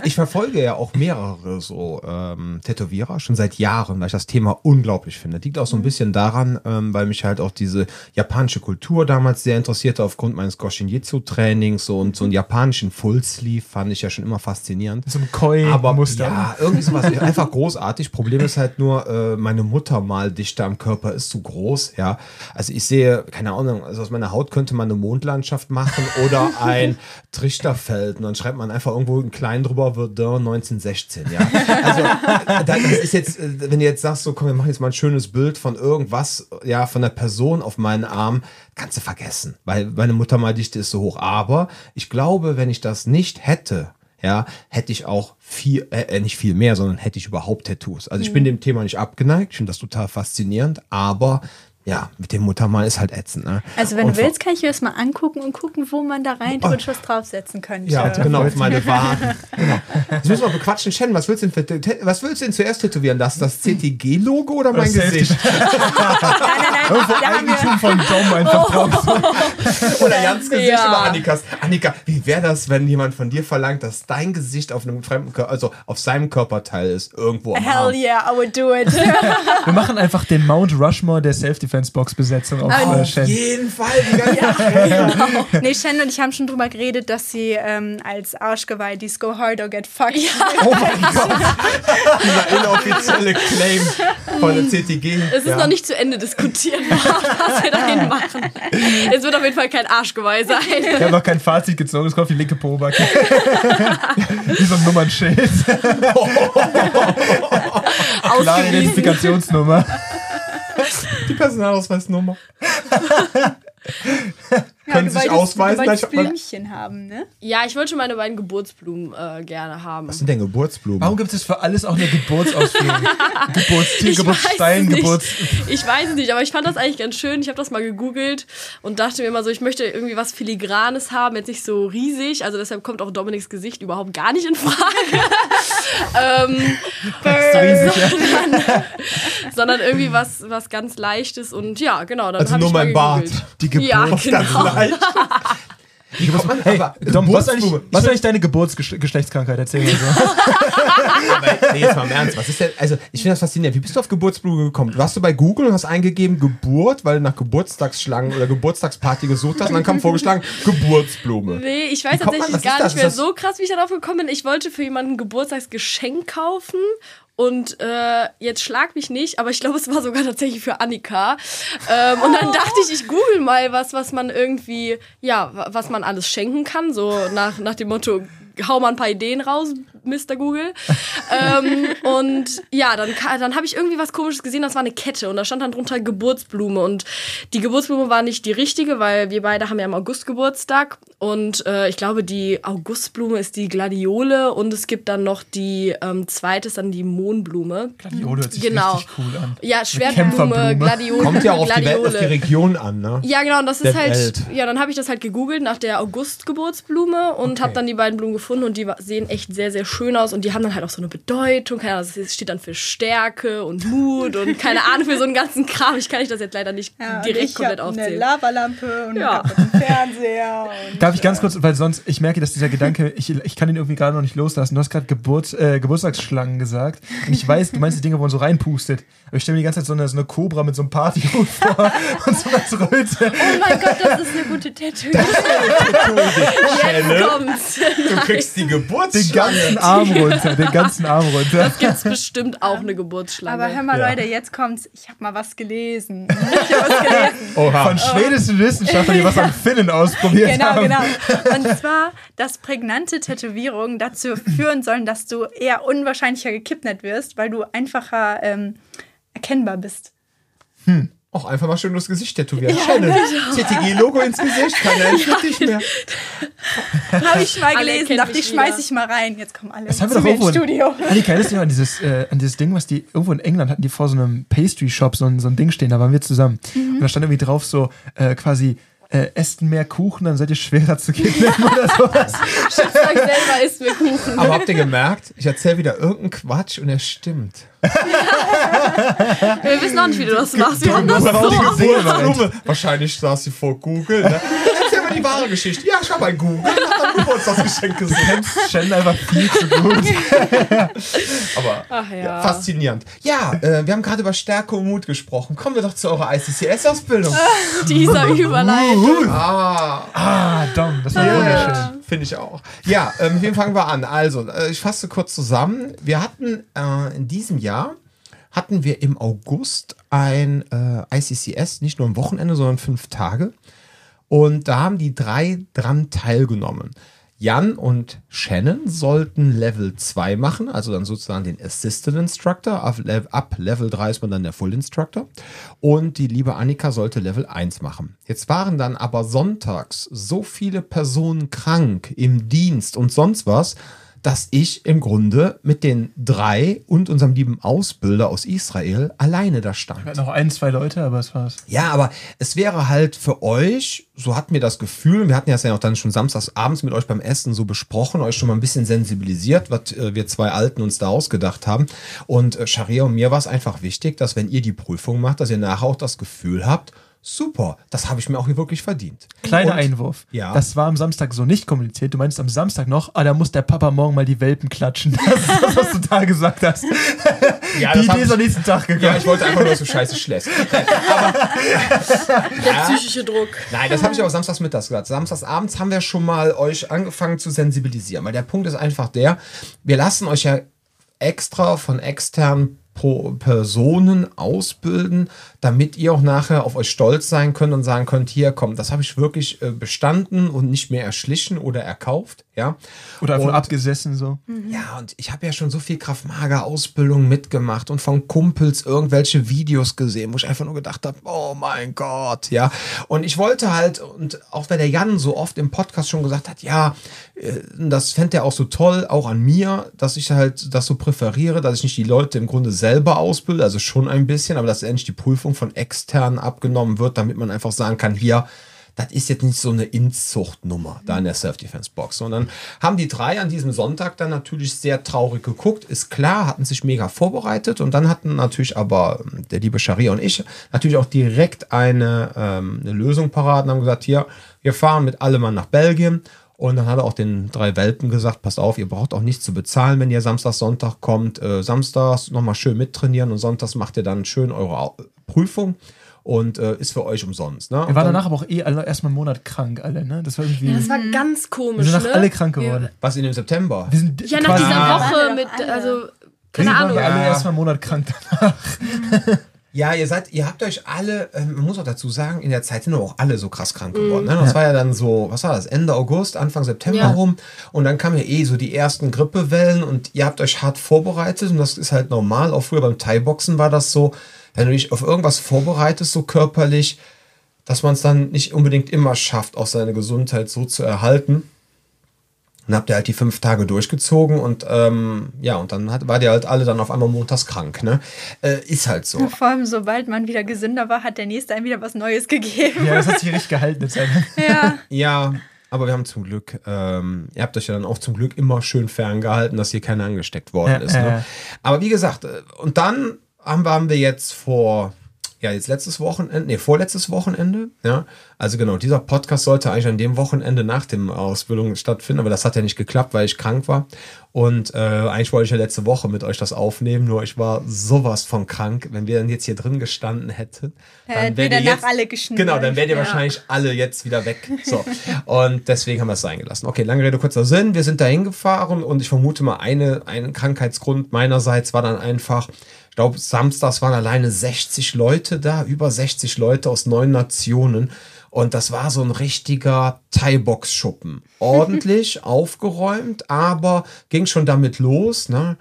Ich verfolge ja auch mehrere so ähm, Tätowierer schon seit Jahren, weil ich das Thema unglaublich finde. Liegt auch so ein bisschen daran, ähm, weil mich halt auch diese japanische Kultur damals sehr interessierte aufgrund meines Goshin Jitsu Trainings so und so einen japanischen Full Sleeve fand ich ja schon immer faszinierend. So ein Koi Aber Muster. ja, irgendwie sowas. Einfach großartig. Problem ist halt nur, äh, meine Mutter mal dichter am Körper ist zu groß, ja. Also ich sehe, keine Ahnung, also aus meiner Haut könnte man eine Mondlandschaft machen oder ein Trichterfeld. Und dann schreibt man einfach irgendwo ein klein drüber, Verdun 1916, ja. Also äh, das ist jetzt, äh, wenn du jetzt sagst, so komm, wir machen jetzt mal ein schönes Bild von irgendwas, ja, von der Person auf meinen Arm, kannst du vergessen, weil meine Mutter mal dichte ist so hoch. Aber ich glaube, wenn ich das nicht hätte, ja, hätte ich auch viel, äh, nicht viel mehr, sondern hätte ich überhaupt Tattoos. Also ich bin dem Thema nicht abgeneigt, ich finde das total faszinierend, aber ja, mit dem Muttermal ist halt ätzend. Ne? Also wenn Und du willst, kann ich mir das mal angucken und gucken, wo man da rein und was draufsetzen könnte. Ja, genau, auf meine Waden. Genau. Jetzt müssen wir bequatschen. Shen, was willst du denn, was willst du denn zuerst tätowieren? Das, das CTG-Logo oder mein Das Gesicht? Nein, nein, Irgendwo nein, wir, Eigentum von Dom einfach drauf. Oder Jans Gesicht Ja. oder Annikas. Annika, wie wäre das, wenn jemand von dir verlangt, dass dein Gesicht auf einem fremden Körper, also auf seinem Körperteil ist, irgendwo am Arm? Hell yeah, I would do it. Wir machen einfach den Mount Rushmore der Self-Defense-Box-Besetzung auf Ah, äh, Auf Shen. jeden Fall. Die ganze nee, Shen und ich haben schon drüber geredet, dass sie ähm, als Arschgeweih dies Go Hard or Get Fucked. Oh mein Gott. Dieser inoffizielle Claim von der CTG. Es ist Ja. noch nicht zu Ende diskutiert worden, was wir dahin machen. Es wird auf jeden Fall kein Arschgeweih sein. Ich habe noch kein Fazit gezogen, es kommt auf die linke Pobacke. Wie so ein Nummernschild. Klare Ausgewiesen. Identifikationsnummer. Die Personalausweisnummer. Können Sie sich wolltest- ausweisen? Du wolltest Blümchen haben, ne? Ja, ich wollte schon meine beiden Geburtsblumen äh, gerne haben. Was sind denn Geburtsblumen? Warum gibt es für alles auch eine Geburtsausführung? Geburtstier, Ich Geburtsstein. Geburts... Ich weiß es nicht, aber ich fand das eigentlich ganz schön. Ich habe das mal gegoogelt und dachte mir immer so, ich möchte irgendwie was Filigranes haben, jetzt nicht so riesig. Also deshalb kommt auch Dominiks Gesicht überhaupt gar nicht in Frage. ähm, riesig, ja. sondern, sondern irgendwie was, was ganz Leichtes und ja, genau. Dann Also nur ich mal mein Bart. Die Geburt. Ja, Ganz genau. Wie kommt man Hey, aber Dom, was ist eigentlich, Geburtsblume? was eigentlich deine Geburtsgeschlechtskrankheit? Erzähl mir so. Aber, nee, jetzt mal im Ernst. Was ist denn, also, ich finde das faszinierend. Wie bist du auf Geburtsblume gekommen? Warst du bei Google und hast eingegeben Geburt, weil du nach Geburtstagsschlangen oder Geburtstagsparty gesucht hast und dann kam vorgeschlagen Geburtsblume. Nee, ich weiß tatsächlich was ist gar das? nicht mehr so krass, wie ich darauf gekommen bin. Ich wollte für jemanden ein Geburtstagsgeschenk kaufen. Und äh, jetzt schlag mich nicht, aber ich glaube, es war sogar tatsächlich für Annika. Ähm, und dann dachte ich, ich google mal was, was man irgendwie, ja, wa- was man alles schenken kann. So nach, nach dem Motto, hau mal ein paar Ideen raus, Mr. Google. ähm, und ja, dann, dann habe ich irgendwie was komisches gesehen, das war eine Kette und da stand dann drunter Geburtsblume und die Geburtsblume war nicht die richtige, weil wir beide haben ja im August Geburtstag und äh, ich glaube, die Augustblume ist die Gladiole und es gibt dann noch die ähm, zweite ist dann die Mohnblume. Gladiole hört sich Genau. richtig cool an. Ja, Schwertblume. Gladiole. Kommt ja auch auf die, Welt, Gladiole. auf die Region an, ne? Ja, genau, und das Der ist halt, Welt. ja, dann habe ich das halt gegoogelt nach der August-Geburtsblume und Okay. habe dann die beiden Blumen gefunden und die sehen echt sehr, sehr schön aus und die haben dann halt auch so eine Bedeutung, keine Ahnung, das steht dann für Stärke und Mut und keine Ahnung, für so einen ganzen Kram. Ich kann ich das jetzt leider nicht Ja, direkt ich komplett hab eine aufzählen. Lavalampe und Ja. einen Fernseher. Und Darf ich ganz kurz, weil sonst, ich merke, dass dieser Gedanke, ich, ich kann ihn irgendwie gerade noch nicht loslassen. Du hast gerade Geburt, äh, Geburtstagsschlangen gesagt. Und ich weiß, du meinst die Dinge, wo man so reinpustet. Aber ich stelle mir die ganze Zeit so eine, so eine Cobra mit so einem Partyhut vor und so als Röte. Oh mein Gott, das ist eine gute Tätowierung. Jetzt kommt's. Du kriegst die Den Geburtsschlange. ganzen Arm runter, den ganzen Arm runter. Gibt's bestimmt auch eine Geburtsschlange. Aber hör mal, Ja. Leute, jetzt kommt's. Ich habe mal was gelesen. Ich hab was gelesen. Oha. Von schwedischen Wissenschaftlern, die was an Finnen ausprobiert Genau, haben. genau. Und zwar, dass prägnante Tätowierungen dazu führen sollen, dass du eher unwahrscheinlicher gekidnappt wirst, weil du einfacher ähm, erkennbar bist. Auch einfach mal schön das Gesicht tätowieren. Channel. CTG-Logo ins Gesicht, keiner entscheidet dich mehr. Habe ich mal gelesen, dachte ich, schmeiß wieder. ich mal rein. Jetzt kommen alle Das haben wir doch irgendwo Studio. Annika, erinnerst du dich an dieses, äh, an dieses Ding, was die irgendwo in England hatten, die vor so einem Pastry-Shop so ein, so ein Ding stehen, da waren wir zusammen. Und da stand irgendwie drauf so, äh, quasi, äh, esst mehr Kuchen, dann seid ihr schwerer zu kidnappen oder sowas. Sag selber isst mir Kuchen. Aber habt ihr gemerkt, ich erzähle wieder irgendeinen Quatsch und er stimmt. Wir wissen auch nicht, wie du das machst. Wir haben das so. Wahrscheinlich saß sie vor Google. Ne? Mal die wahre Geschichte. Ja, ich habe bei Google nach einem Geburtstagsgeschenk gesehen. kennst Shen einfach viel zu gut. Aber Ach ja. faszinierend. Ja, äh, wir haben gerade über Stärke und Mut gesprochen. Kommen wir doch zu eurer ICCS-Ausbildung. Dieser Überleitung. Ah, Ah, Dom, das war wunderschön. Finde ich auch. Ja, ähm, wie fangen wir an? Also, äh, ich fasse kurz zusammen. Wir hatten äh, in diesem Jahr hatten wir im August ein äh, ICCS, nicht nur am Wochenende, sondern fünf Tage. Und da haben die drei dran teilgenommen. Jan und Shannon sollten Level 2 machen, also dann sozusagen den Assistant Instructor. Ab Le- ab Level 3 ist man dann der Full Instructor. Und die liebe Annika sollte Level 1 machen. Jetzt waren dann aber sonntags so viele Personen krank im Dienst und sonst was, dass ich im Grunde mit den drei und unserem lieben Ausbilder aus Israel alleine da stand. Noch ein, zwei Leute, aber es war's. Ja, aber es wäre halt für euch, so hatten wir das Gefühl, wir hatten ja es ja auch dann schon samstags abends mit euch beim Essen so besprochen, euch schon mal ein bisschen sensibilisiert, was äh, wir zwei Alten uns da ausgedacht haben. Und äh, Sharia und mir war es einfach wichtig, dass wenn ihr die Prüfung macht, dass ihr nachher auch das Gefühl habt, super, das habe ich mir auch hier wirklich verdient. Kleiner Und- Einwurf. Ja. Das war am Samstag so nicht kommuniziert. Du meinst am Samstag noch, ah, da muss der Papa morgen mal die Welpen klatschen. Das ist das, was du da gesagt hast. Ja, die Idee ist ich- am nächsten Tag gekommen. Ja, ich wollte einfach nur, dass du scheiße schläfst. Der psychische Druck. Nein, das habe ich aber samstags mittags gesagt. Samstags abends haben wir schon mal euch angefangen zu sensibilisieren, weil der Punkt ist einfach der, wir lassen euch ja extra von externen Personen ausbilden, damit ihr auch nachher auf euch stolz sein könnt und sagen könnt, hier komm, das habe ich wirklich äh, bestanden und nicht mehr erschlichen oder erkauft, ja. Oder einfach Und- abgesessen so. Ja, und ich habe ja schon so viel Kraftmager-Ausbildung mitgemacht und von Kumpels irgendwelche Videos gesehen, wo ich einfach nur gedacht habe, oh mein Gott, ja. Und ich wollte halt, und auch wenn der Jan so oft im Podcast schon gesagt hat, ja, äh, das fände er auch so toll, auch an mir, dass ich halt das so präferiere, dass ich nicht die Leute im Grunde selber ausbilde, also schon ein bisschen, aber dass endlich die Prüfung von externen abgenommen wird, damit man einfach sagen kann, hier, das ist jetzt nicht so eine Inzuchtnummer da in der Self-Defense-Box. Sondern haben die drei an diesem Sonntag dann natürlich sehr traurig geguckt. Ist klar, hatten sich mega vorbereitet und dann hatten natürlich aber ähm, der liebe Sharia und ich natürlich auch direkt eine, ähm, eine Lösung parat und haben gesagt, hier, wir fahren mit allem mal nach Belgien. Und dann hat er auch den drei Welpen gesagt, passt auf, ihr braucht auch nichts zu bezahlen, wenn ihr Samstag, Sonntag kommt. Äh, samstags nochmal schön mittrainieren und sonntags macht ihr dann schön eure Prüfung und äh, ist für euch umsonst. Ne? Wir Und waren danach aber auch eh alle erstmal einen Monat krank, alle, ne? Das war irgendwie. Das war ganz wir komisch, sind danach ne? alle krank geworden. Was in dem September? Wir sind Ja, nach dieser Ah. Woche Alle mit, alle. also, wir keine waren Ahnung. wir alle Ja. erstmal einen Monat krank danach. Ja, ihr seid, ihr habt euch alle, ähm, man muss auch dazu sagen, in der Zeit sind aber auch alle so krass krank geworden. Ne? Das war ja dann so, was war das, Ende August, Anfang September Ja. rum. Und dann kamen ja eh so die ersten Grippewellen und ihr habt euch hart vorbereitet und das ist halt normal. Auch früher beim Thai-Boxen war das so, wenn du dich auf irgendwas vorbereitest, so körperlich, dass man es dann nicht unbedingt immer schafft, auch seine Gesundheit so zu erhalten. Dann habt ihr halt die fünf Tage durchgezogen und ähm, ja, und dann hat, war ihr halt alle dann auf einmal montags krank, ne? Äh, ist halt so. Vor allem, sobald man wieder gesünder war, hat der Nächste einem wieder was Neues gegeben. Ja, das hat sich richtig gehalten. Jetzt einfach. Ja. Ja, aber wir haben zum Glück, ähm, ihr habt euch ja dann auch zum Glück immer schön ferngehalten, dass hier keiner angesteckt worden Ja, ist. Ne? ja. Aber wie gesagt, äh, und dann haben, haben wir jetzt vor, ja, jetzt letztes Wochenende, nee, vorletztes Wochenende, ja. Also genau, dieser Podcast sollte eigentlich an dem Wochenende nach dem Ausbildung stattfinden, aber das hat ja nicht geklappt, weil ich krank war. Und äh, eigentlich wollte ich ja letzte Woche mit euch das aufnehmen, nur ich war sowas von krank. Wenn wir dann jetzt hier drin gestanden hätten, wir wärt ihr danach jetzt- alle geschnurrt. Genau, dann werdet ihr Ja. wahrscheinlich alle jetzt wieder weg. So. Und deswegen haben wir es sein gelassen. Okay, lange Rede, kurzer Sinn. Wir sind da hingefahren und ich vermute mal, eine, ein Krankheitsgrund meinerseits war dann einfach, ich glaube, samstags waren alleine 60 Leute da, über 60 Leute aus neun Nationen. Und das war so ein richtiger Thai-Box-Schuppen. Ordentlich, aufgeräumt, aber ging schon damit los, ne?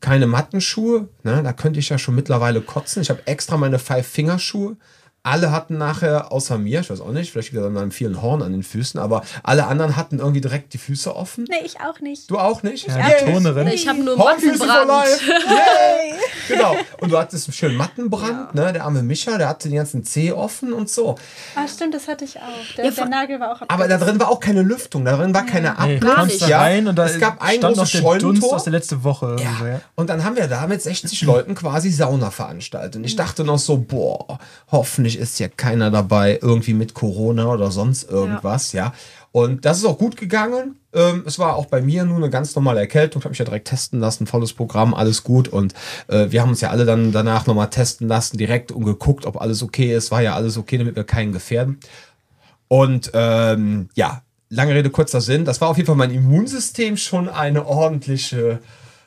Keine Mattenschuhe, ne? Da könnte ich ja schon mittlerweile kotzen. Ich habe extra meine Five-Finger-Schuhe. Alle hatten nachher, außer mir, ich weiß auch nicht, vielleicht liegt an meinem vielen Horn an den Füßen, aber alle anderen hatten irgendwie direkt die Füße offen. Nee, ich auch nicht. Du auch nicht? Ja, die Tonerin. Ich habe nur Mattenbrand. Yay! genau. Und du hattest einen schönen Mattenbrand, ne? Der arme Micha, der hatte den ganzen Zeh offen und so. Ah, stimmt, das hatte ich auch. Der, Ja, der Nagel war auch Aber da drin war auch keine Lüftung, da drin war keine Nee, Abluft. da ja. rein und da es gab ein stand noch großes der Dunst Scheunentor. aus der letzten Woche. Ja. So, ja. Und dann haben wir da mit 60 Leuten quasi Sauna veranstaltet. Und ich dachte noch so, boah, hoffentlich ist hier keiner dabei, irgendwie mit Corona oder sonst irgendwas, ja. Und das ist auch gut gegangen. Ähm, es war auch bei mir nur eine ganz normale Erkältung. Ich habe mich ja direkt testen lassen, volles Programm, alles gut. Und äh, wir haben uns ja alle dann danach nochmal testen lassen, direkt und geguckt, ob alles okay ist. War ja alles okay, damit wir keinen gefährden. Und ähm, ja, lange Rede, kurzer Sinn. Das war auf jeden Fall mein Immunsystem schon eine ordentliche,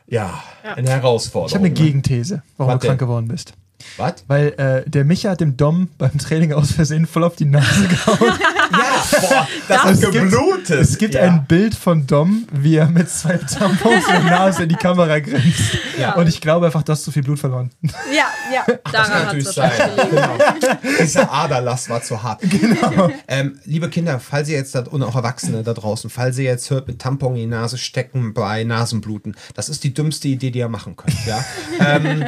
ja, eine Herausforderung. Ich habe eine ne? Gegenthese, warum Was du krank denn? geworden bist. Was? Weil äh, der Micha hat dem Dom beim Training aus Versehen voll auf die Nase gehauen. Ja, boah, das ist gibt- geblutet. Es gibt ja. ein Bild von Dom, wie er mit zwei Tampons in der Nase in die Kamera grinst. Ja. Und ich glaube einfach, du hast zu viel Blut verloren. Ja, ja. Das kann Daran hat natürlich es sein. Genau. Dieser Aderlass war zu hart. Genau. Ähm, liebe Kinder, falls ihr jetzt, da, und auch Erwachsene da draußen, falls ihr jetzt hört, mit Tampon in die Nase stecken bei Nasenbluten, das ist die dümmste Idee, die ihr machen könnt. Ja? ähm,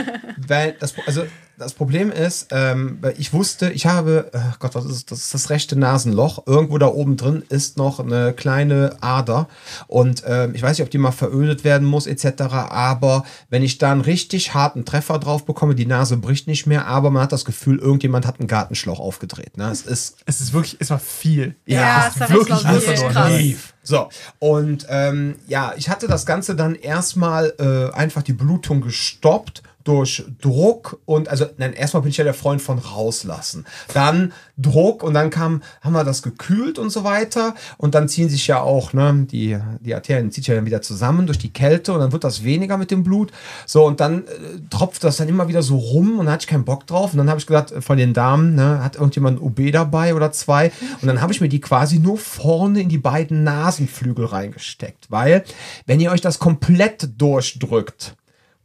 weil das, also das Problem ist, ähm, ich wusste, ich habe, äh, Gott, was ist? Das ist das rechte Nasenloch. Irgendwo da oben drin ist noch eine kleine Ader. Und ähm, ich weiß nicht, ob die mal verödet werden muss, etc. Aber wenn ich da einen richtig harten Treffer drauf bekomme, die Nase bricht nicht mehr, aber man hat das Gefühl, irgendjemand hat einen Gartenschlauch aufgedreht. Ne? Es ist Es ist wirklich, es war viel. Ja, es es war wirklich richtig alles krass. So, und ähm, ja, ich hatte das Ganze dann erstmal äh, einfach die Blutung gestoppt durch Druck und also nein, erstmal bin ich ja der Freund von rauslassen. Dann Druck und dann kam, haben wir das gekühlt und so weiter und dann ziehen sich ja auch, ne, die, die Arterien zieht sich ja dann wieder zusammen durch die Kälte und dann wird das weniger mit dem Blut. So, und dann äh, tropft das dann immer wieder so rum und dann hatte ich keinen Bock drauf und dann habe ich gedacht, äh, von den Damen, ne, hat irgendjemand ein UB dabei oder zwei und dann habe ich mir die quasi nur vorne in die beiden Nasenflügel reingesteckt, weil wenn ihr euch das komplett durchdrückt,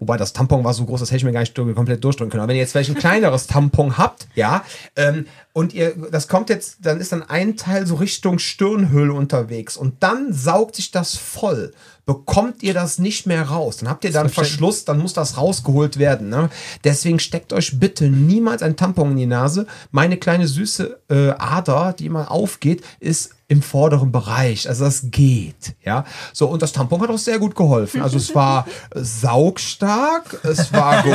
Wobei das Tampon war so groß, das hätte ich mir gar nicht komplett durchdrücken können. Aber wenn ihr jetzt vielleicht ein kleineres Tampon habt, ja, ähm, und ihr, das kommt jetzt, dann ist dann ein Teil so Richtung Stirnhöhle unterwegs und dann saugt sich das voll. Bekommt ihr das nicht mehr raus, dann habt ihr dann Verschluss, dann muss das rausgeholt werden. Ne? Deswegen steckt euch bitte niemals ein Tampon in die Nase. Meine kleine süße äh, Ader, die immer aufgeht, ist im vorderen Bereich. Also das geht, ja. So, und das Tampon hat auch sehr gut geholfen. Also es war saugstark, es war, ge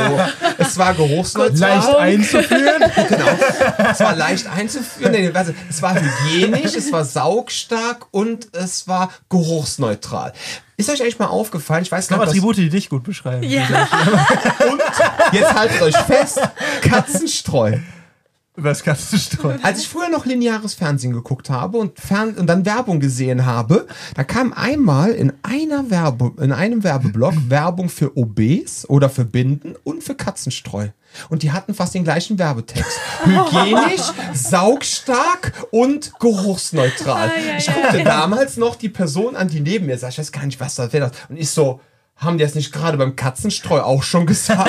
es war geruchsneutral. Leicht einzuführen. Genau. Es war leicht einzuführen. Nee, warte, es war hygienisch, es war saugstark und es war geruchsneutral. Ist euch eigentlich mal aufgefallen? Ich weiß gar nicht, Attribute, die dich gut beschreiben. Ja. und jetzt haltet euch fest, Katzenstreu. Über das Katzenstreu. Als ich früher noch lineares Fernsehen geguckt habe und, Fern und dann Werbung gesehen habe, da kam einmal in einer Werbe in einem Werbeblock Werbung für OBs oder für Binden und für Katzenstreu. Und die hatten fast den gleichen Werbetext. Hygienisch, saugstark und geruchsneutral. Ich guckte damals noch die Person an, die neben mir saß. Ich weiß gar nicht, was das wäre. Und ich so, haben die das nicht gerade beim Katzenstreu auch schon gesagt?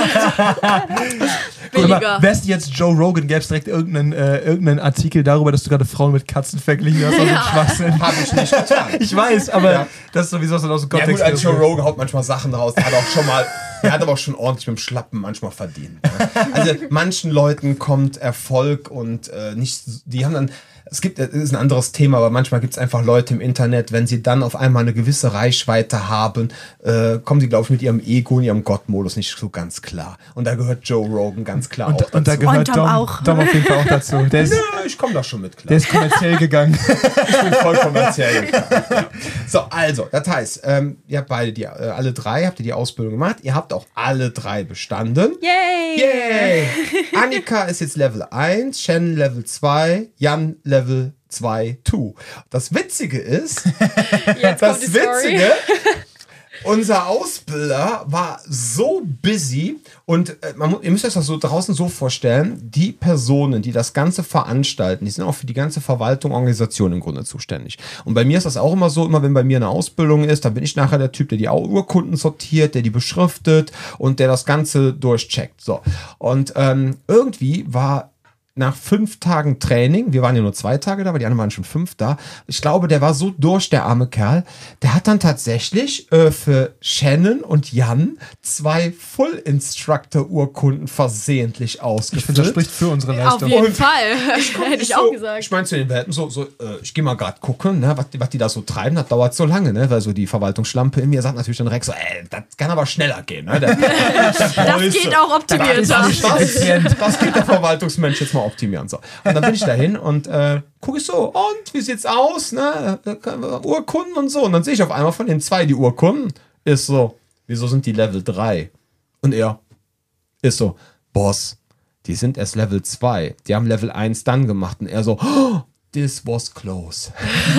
Billiger. Wärst du jetzt Joe Rogan, gäbe es direkt irgendeinen, äh, irgendeinen Artikel darüber, dass du gerade Frauen mit Katzen verglichen hast. Also Ja. Schwachsinn. Habe ich nicht getan. Ich weiß, aber Ja. das ist sowieso so aus dem Ja Kontext. gut, als Joe Rogan haut manchmal Sachen raus. Der hat auch schon mal, der hat aber auch schon ordentlich mit dem Schlappen manchmal verdient. Ne? Also manchen Leuten kommt Erfolg und äh, nicht, die haben dann, es gibt, das ist ein anderes Thema, aber manchmal gibt es einfach Leute im Internet, wenn sie dann auf einmal eine gewisse Reichweite haben, äh, kommen sie, glaube ich, mit ihrem Ego und ihrem Gottmodus nicht so ganz klar. Und da gehört Joe Rogan ganz klar und, auch und da dazu. gehört Und Dom Dom, auch. Dom auf jeden Fall auch dazu. Der ist, ja, ich komme da schon mit klar. der ist kommerziell gegangen. Ich bin voll kommerziell. gegangen, ja. So, also, das heißt, ähm, ihr habt beide die, äh, alle drei, habt ihr die Ausbildung gemacht. Ihr habt auch alle drei bestanden. Yay! Yay! Annika ist jetzt Level 1, Shannon Level 2, Jan Level 2, 2. Das Witzige ist, das. Witzige, unser Ausbilder war so busy und äh, man, ihr müsst euch das so draußen so vorstellen, die Personen, die das Ganze veranstalten, die sind auch für die ganze Verwaltung, Organisation im Grunde zuständig. Und bei mir ist das auch immer so, immer wenn bei mir eine Ausbildung ist, dann bin ich nachher der Typ, der die Urkunden sortiert, der die beschriftet und der das Ganze durchcheckt. So. Und ähm, irgendwie war nach fünf Tagen Training, wir waren ja nur zwei Tage da, aber die anderen waren schon fünf da. Ich glaube, der war so durch, der arme Kerl. Der hat dann tatsächlich äh, für Shannon und Jan zwei Full-Instructor-Urkunden versehentlich Ich finde, das ausgefüllt. spricht für unsere Auf Leistung. jeden Fall. Hätte ich auch so, gesagt. Ich meine zu den Welpen so, so äh, ich gehe mal gerade gucken, ne, was, die- was die da so treiben, das dauert so lange, ne, weil so die Verwaltungsschlampe in mir sagt natürlich dann Rex so, ey, das kann aber schneller gehen, ne. Der, Das geht auch optimierter. nicht effizient. das geht der Verwaltungsmensch jetzt mal optimieren. So. Und dann bin ich dahin und äh, gucke ich so, und wie sieht's aus? Ne? Urkunden und so. Und dann sehe ich auf einmal von den zwei die Urkunden. Ist so, wieso sind die Level 3? Und er ist so, Boss, die sind erst Level 2. Die haben Level 1 dann gemacht. Und er so, oh, this was close.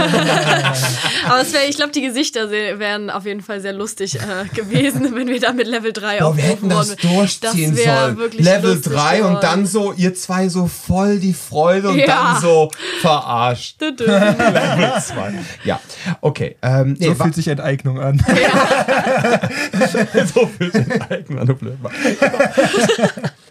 Aber es wär, ich glaube, die Gesichter wären auf jeden Fall sehr lustig äh, gewesen, wenn wir da mit Level 3 Boah, wir hätten das durchziehen Das sollen. wirklich Level lustig 3 und geworden. dann so, ihr zwei so voll die Freude und Ja. dann so verarscht. Level 2. Ja, okay. Ähm, nee, So fühlt sich Enteignung an. so viel Eigen an der Blödmann.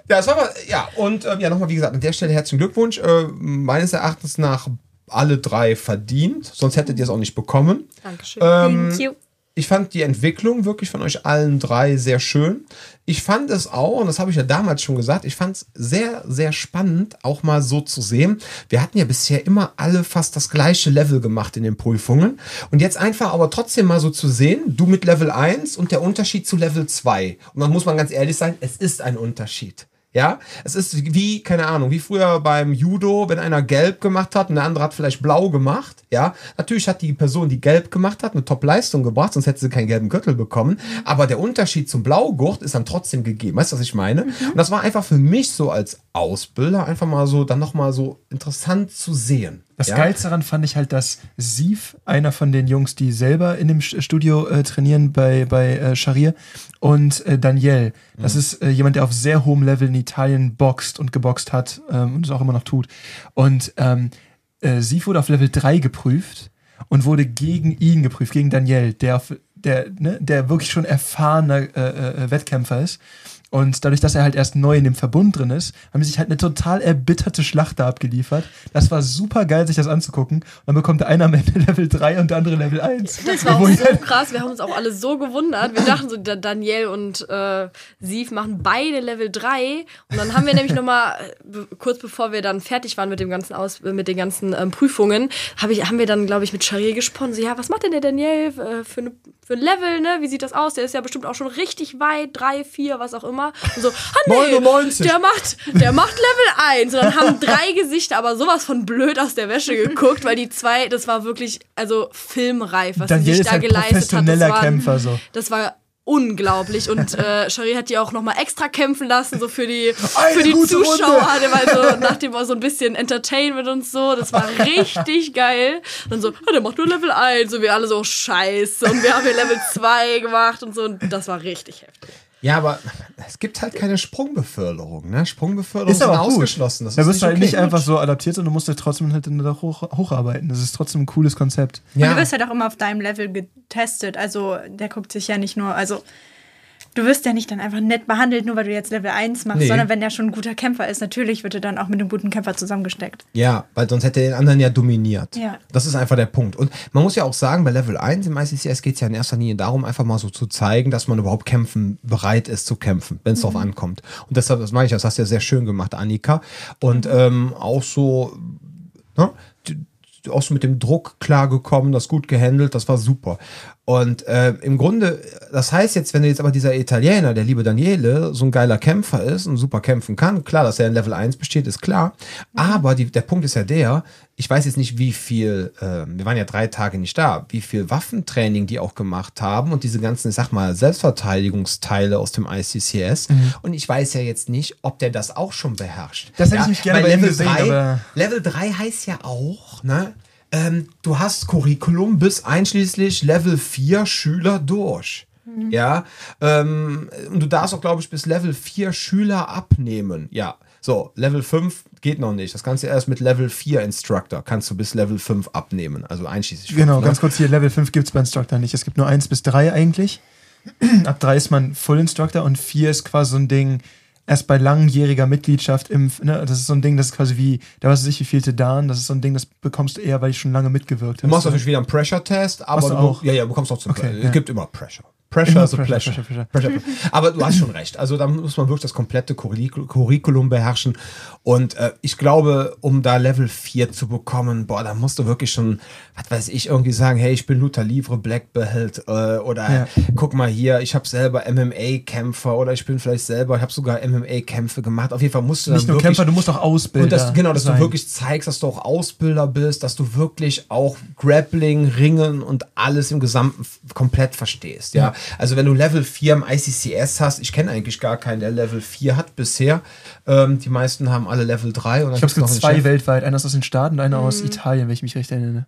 Ja, das war aber, ja, und ähm, ja, nochmal, wie gesagt, an der Stelle herzlichen Glückwunsch. Äh, meines Erachtens nach alle drei verdient, sonst hättet ihr es auch nicht bekommen. Dankeschön. Ähm, Thank you. ich fand die Entwicklung wirklich von euch allen drei sehr schön. Ich fand es auch, und das habe ich ja damals schon gesagt, ich fand es sehr, sehr spannend, auch mal so zu sehen. Wir hatten ja bisher immer alle fast das gleiche Level gemacht in den Prüfungen. Und jetzt einfach aber trotzdem mal so zu sehen, du mit Level 1 und der Unterschied zu Level 2. Und dann muss man ganz ehrlich sein, es ist ein Unterschied. Ja, es ist wie, keine Ahnung, wie früher beim Judo, wenn einer gelb gemacht hat und der andere hat vielleicht blau gemacht. Ja, natürlich hat die Person, die gelb gemacht hat, eine Top-Leistung gebracht, sonst hätte sie keinen gelben Gürtel bekommen. Aber der Unterschied zum Blaugurt ist dann trotzdem gegeben. Weißt du, was ich meine? Und das war einfach für mich so als Ausbilder einfach mal so, dann nochmal so interessant zu sehen. Das ja? Geilste daran fand ich halt, dass Sief, einer von den Jungs, die selber in dem St- Studio äh, trainieren bei, bei äh, Sharir, und äh, Daniel, das ist äh, jemand, der auf sehr hohem Level in Italien boxt und geboxt hat ähm, und es auch immer noch tut. Und ähm, äh, Sief wurde auf Level 3 geprüft und wurde gegen ihn geprüft, gegen Daniel, der, auf, der, ne, der wirklich schon erfahrener äh, äh, Wettkämpfer ist. Und dadurch, dass er halt erst neu in dem Verbund drin ist, haben sie sich halt eine total erbitterte Schlacht da abgeliefert. Das war super geil, sich das anzugucken. Und dann bekommt der eine am Ende Level 3 und der andere Level 1. Das war auch so halt- krass. Wir haben uns auch alle so gewundert. Wir dachten so, da- Daniel und äh, Siv machen beide Level 3. Und dann haben wir nämlich nochmal, kurz bevor wir dann fertig waren mit dem ganzen Aus mit den ganzen ähm, Prüfungen, hab ich, haben wir dann, glaube ich, mit Sharir gesprochen. So, ja, was macht denn der Daniel äh, für, ne, für ein Level, ne? Wie sieht das aus? Der ist ja bestimmt auch schon richtig weit, 3, 4, was auch immer. Und so, ah, nee, 99. der macht, der macht Level 1. Und dann haben drei Gesichter aber sowas von blöd aus der Wäsche geguckt, weil die zwei, das war wirklich, also filmreif, was sie Daniel sich ist da halt geleistet hat. Das war, Kämpfer, so. das war unglaublich. Und äh, Shari hat die auch nochmal extra kämpfen lassen, so für die, Eine für die Zuschauer. Der war so, nach dem war so ein bisschen Entertainment und so. Das war richtig geil. Und dann so, ah, der macht nur Level 1. Und wir alle so, scheiße. Und wir haben hier Level 2 gemacht und so. Und das war richtig heftig. Ja, aber es gibt halt keine Sprungbeförderung, ne? Sprungbeförderung Ist aber ausgeschlossen. Das Da ist wirst du halt okay. nicht einfach so adaptiert, sondern du musst ja trotzdem halt dann da hoch, hocharbeiten. Das ist trotzdem ein cooles Konzept. Und Ja. du wirst halt auch immer auf deinem Level getestet. Also der guckt sich ja nicht nur, also du wirst ja nicht dann einfach nett behandelt, nur weil du jetzt Level 1 machst, Nee. sondern wenn der schon ein guter Kämpfer ist, natürlich wird er dann auch mit einem guten Kämpfer zusammengesteckt. Ja, weil sonst hätte er den anderen ja dominiert. Ja. Das ist einfach der Punkt. Und man muss ja auch sagen, bei Level 1 im ICCS geht es ja in erster Linie darum, einfach mal so zu zeigen, dass man überhaupt kämpfen, bereit ist zu kämpfen, wenn es drauf ankommt. Und deshalb, das meine ich, das hast du ja sehr schön gemacht, Annika. Und ähm, auch so, ne, auch so mit dem Druck klargekommen, das gut gehandelt, das war super. Und äh, im Grunde, das heißt jetzt, wenn jetzt aber dieser Italiener, der liebe Daniele, so ein geiler Kämpfer ist und super kämpfen kann, klar, dass er in Level 1 besteht, ist klar. Aber die, der Punkt ist ja der, ich weiß jetzt nicht, wie viel, äh, wir waren ja drei Tage nicht da, wie viel Waffentraining die auch gemacht haben und diese ganzen, ich sag mal, Selbstverteidigungsteile aus dem ICCS. Und ich weiß ja jetzt nicht, ob der das auch schon beherrscht. Das hätte ja, ich mich gerne bei Level gesehen, 3, aber- Level 3 heißt ja auch, ne? Ähm, du hast Curriculum bis einschließlich Level 4 Schüler durch. Ja, ähm, und du darfst auch, glaube ich, bis Level 4 Schüler abnehmen. Ja, so, Level 5 geht noch nicht. Das kannst du erst mit Level 4 Instructor, kannst du bis Level 5 abnehmen, also einschließlich 5. Genau, ne? ganz kurz hier, Level 5 gibt es bei Instructor nicht. Es gibt nur 1 bis 3 eigentlich. Ab 3 ist man Full Instructor und 4 ist quasi so ein Ding, erst bei langjähriger Mitgliedschaft im, ne, das ist so ein Ding, das ist quasi wie, da weiß ich nicht, wie viel Dan, das ist so ein Ding, das bekommst du eher, weil ich schon lange mitgewirkt Du machst natürlich wieder einen Pressure-Test, aber du auch? Ja, ja, bekommst auch zum Okay, Pressure. ja. Es gibt immer Pressure. Pressure Immer ist a Pressure, pleasure. Pressure, Pressure. Aber du hast schon recht. Also da muss man wirklich das komplette Curricu- Curriculum beherrschen. Und äh, ich glaube, um da Level 4 zu bekommen, boah, da musst du wirklich schon, was weiß ich, irgendwie sagen, hey, ich bin Luther Livre Black Belt äh, oder Ja. guck mal hier, ich habe selber MMA-Kämpfer oder ich bin vielleicht selber, ich habe sogar MMA-Kämpfe gemacht. Auf jeden Fall musst du Nicht nur wirklich Kämpfer, du musst auch Ausbilder und das, genau, dass sein. du wirklich zeigst, dass du auch Ausbilder bist, dass du wirklich auch Grappling, Ringen und alles im Gesamten komplett verstehst. Ja, also wenn du Level 4 im ICCS hast, ich kenne eigentlich gar keinen, der Level 4 hat bisher. Ähm, die meisten haben alle Level 3. Und dann Ich glaube, es gibt zwei Chef. weltweit, einer ist aus den Staaten und einer Mhm. aus Italien, wenn ich mich recht erinnere.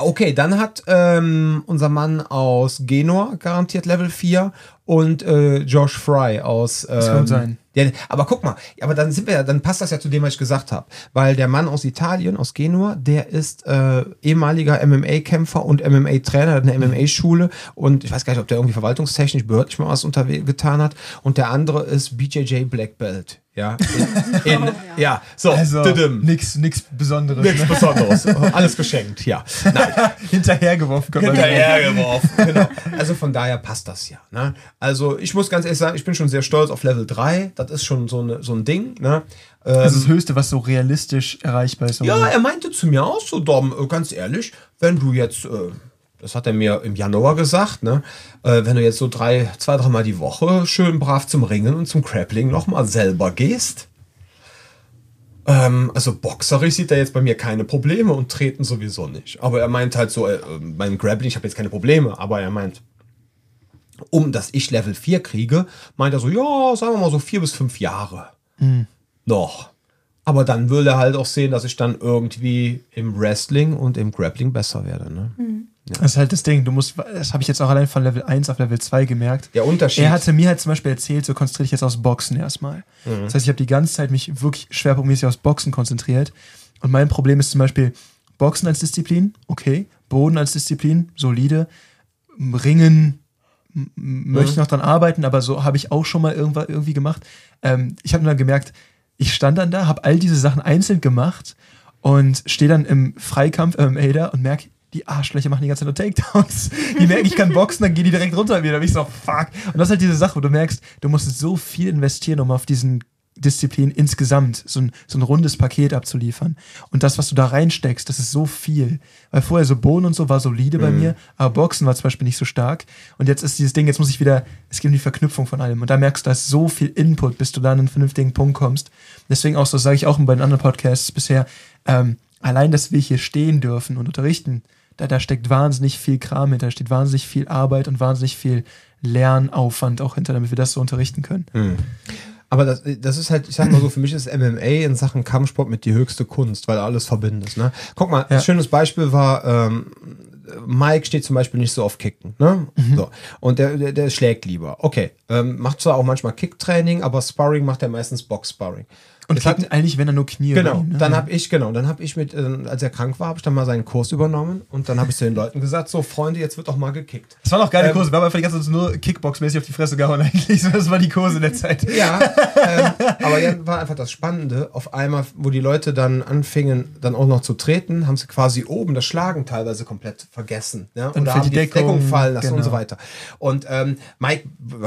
Okay, dann hat ähm, unser Mann aus Genua garantiert Level 4 und äh, Josh Fry aus. Ähm, kann sein. Ja, aber guck mal, aber dann sind wir ja, dann passt das ja zu dem, was ich gesagt habe. Weil der Mann aus Italien, aus Genua, der ist äh, ehemaliger MMA-Kämpfer und MMA-Trainer, hat eine MMA-Schule und ich weiß gar nicht, ob der irgendwie verwaltungstechnisch, behördlich mal was unterwe- getan hat. Und der andere ist BJJ Black Belt. Ja, in, in, ja. so, Also, nix, nix Besonderes. Nichts Ne? Besonderes. Alles geschenkt, ja. Nein, Hinterhergeworfen, hinterhergeworfen. genau. Also von daher passt das ja. Ne? Also ich muss ganz ehrlich sagen, ich bin schon sehr stolz auf Level 3. Das ist schon so, eine, so ein Ding. Ne? Das ist das Höchste, was so realistisch erreichbar ist. Ja, er meinte zu mir auch so, Dom, äh, ganz ehrlich, wenn du jetzt, äh, das hat er mir im Januar gesagt, ne, äh, wenn du jetzt so drei, zwei, dreimal die Woche schön brav zum Ringen und zum Grappling nochmal selber gehst, ähm, also boxerisch sieht er jetzt bei mir keine Probleme und treten sowieso nicht. Aber er meint halt so, äh, beim Grappling, ich habe jetzt keine Probleme, aber er meint, um dass ich Level 4 kriege, meint er so, ja, sagen wir mal so vier bis fünf Jahre. Noch. Aber dann will er halt auch sehen, dass ich dann irgendwie im Wrestling und im Grappling besser werde. Ne? Das ist halt das Ding. Du musst, das habe ich jetzt auch allein von Level 1 auf Level 2 gemerkt. Der Unterschied. Er hatte mir halt zum Beispiel erzählt, so konzentriere dich jetzt aufs Boxen erstmal. Das heißt, ich habe die ganze Zeit mich wirklich schwerpunktmäßig aufs Boxen konzentriert. Und mein Problem ist zum Beispiel Boxen als Disziplin, okay. Boden als Disziplin, solide. Ringen möchte ich noch dran arbeiten, aber so habe ich auch schon mal irgendwann irgendwie gemacht. Ähm, ich habe dann gemerkt, ich stand dann da, habe all diese Sachen einzeln gemacht und stehe dann im Freikampf MMA da und merke, die Arschlöcher machen die ganze Zeit nur Takedowns. Die merken, ich kann boxen, dann gehen die direkt runter wieder. Da bin ich so, fuck. Und das ist halt diese Sache, wo du merkst, du musst so viel investieren, um auf diesen Disziplin insgesamt so ein, so ein rundes Paket abzuliefern. Und das, was du da reinsteckst, das ist so viel. Weil vorher so Bohnen und so war solide bei mir, aber Boxen war zum Beispiel nicht so stark. Und jetzt ist dieses Ding, jetzt muss ich wieder, es gibt die Verknüpfung von allem. Und da merkst du, da ist so viel Input, bis du da an einen vernünftigen Punkt kommst. Deswegen auch so, sage ich auch bei den anderen Podcasts bisher, ähm, allein, dass wir hier stehen dürfen und unterrichten, da, da steckt wahnsinnig viel Kram hinter, da steht wahnsinnig viel Arbeit und wahnsinnig viel Lernaufwand auch hinter, damit wir das so unterrichten können. Aber das, das ist halt, ich sag mal so, für mich ist MMA in Sachen Kampfsport mit die höchste Kunst, weil alles verbindest. Ne? Guck mal, Ja. ein schönes Beispiel war, ähm, Mike steht zum Beispiel nicht so auf Kicken. Ne? Mhm. So. Und der, der, der schlägt lieber. Okay, ähm, macht zwar auch manchmal Kicktraining, aber Sparring macht er meistens Box-Sparring. Und Das hat- eigentlich, wenn er nur Knie Genau, ihm, ne? dann habe ich, genau, dann habe ich mit, äh, als er krank war, habe ich dann mal seinen Kurs übernommen und dann habe ich zu den Leuten gesagt, so Freunde, jetzt wird doch mal gekickt. Das waren auch geile Ähm, Kurse. Wir haben einfach die ganze Zeit nur Kickbox-mäßig auf die Fresse gehauen eigentlich. Das war die Kurse in der Zeit. Ja, ähm, aber dann war einfach das Spannende, auf einmal, wo die Leute dann anfingen, dann auch noch zu treten, haben sie quasi oben das Schlagen teilweise komplett vergessen. Ja? Dann Oder haben die Deckung, Deckung, fallen lassen und genau. so weiter. Und ähm, Mike,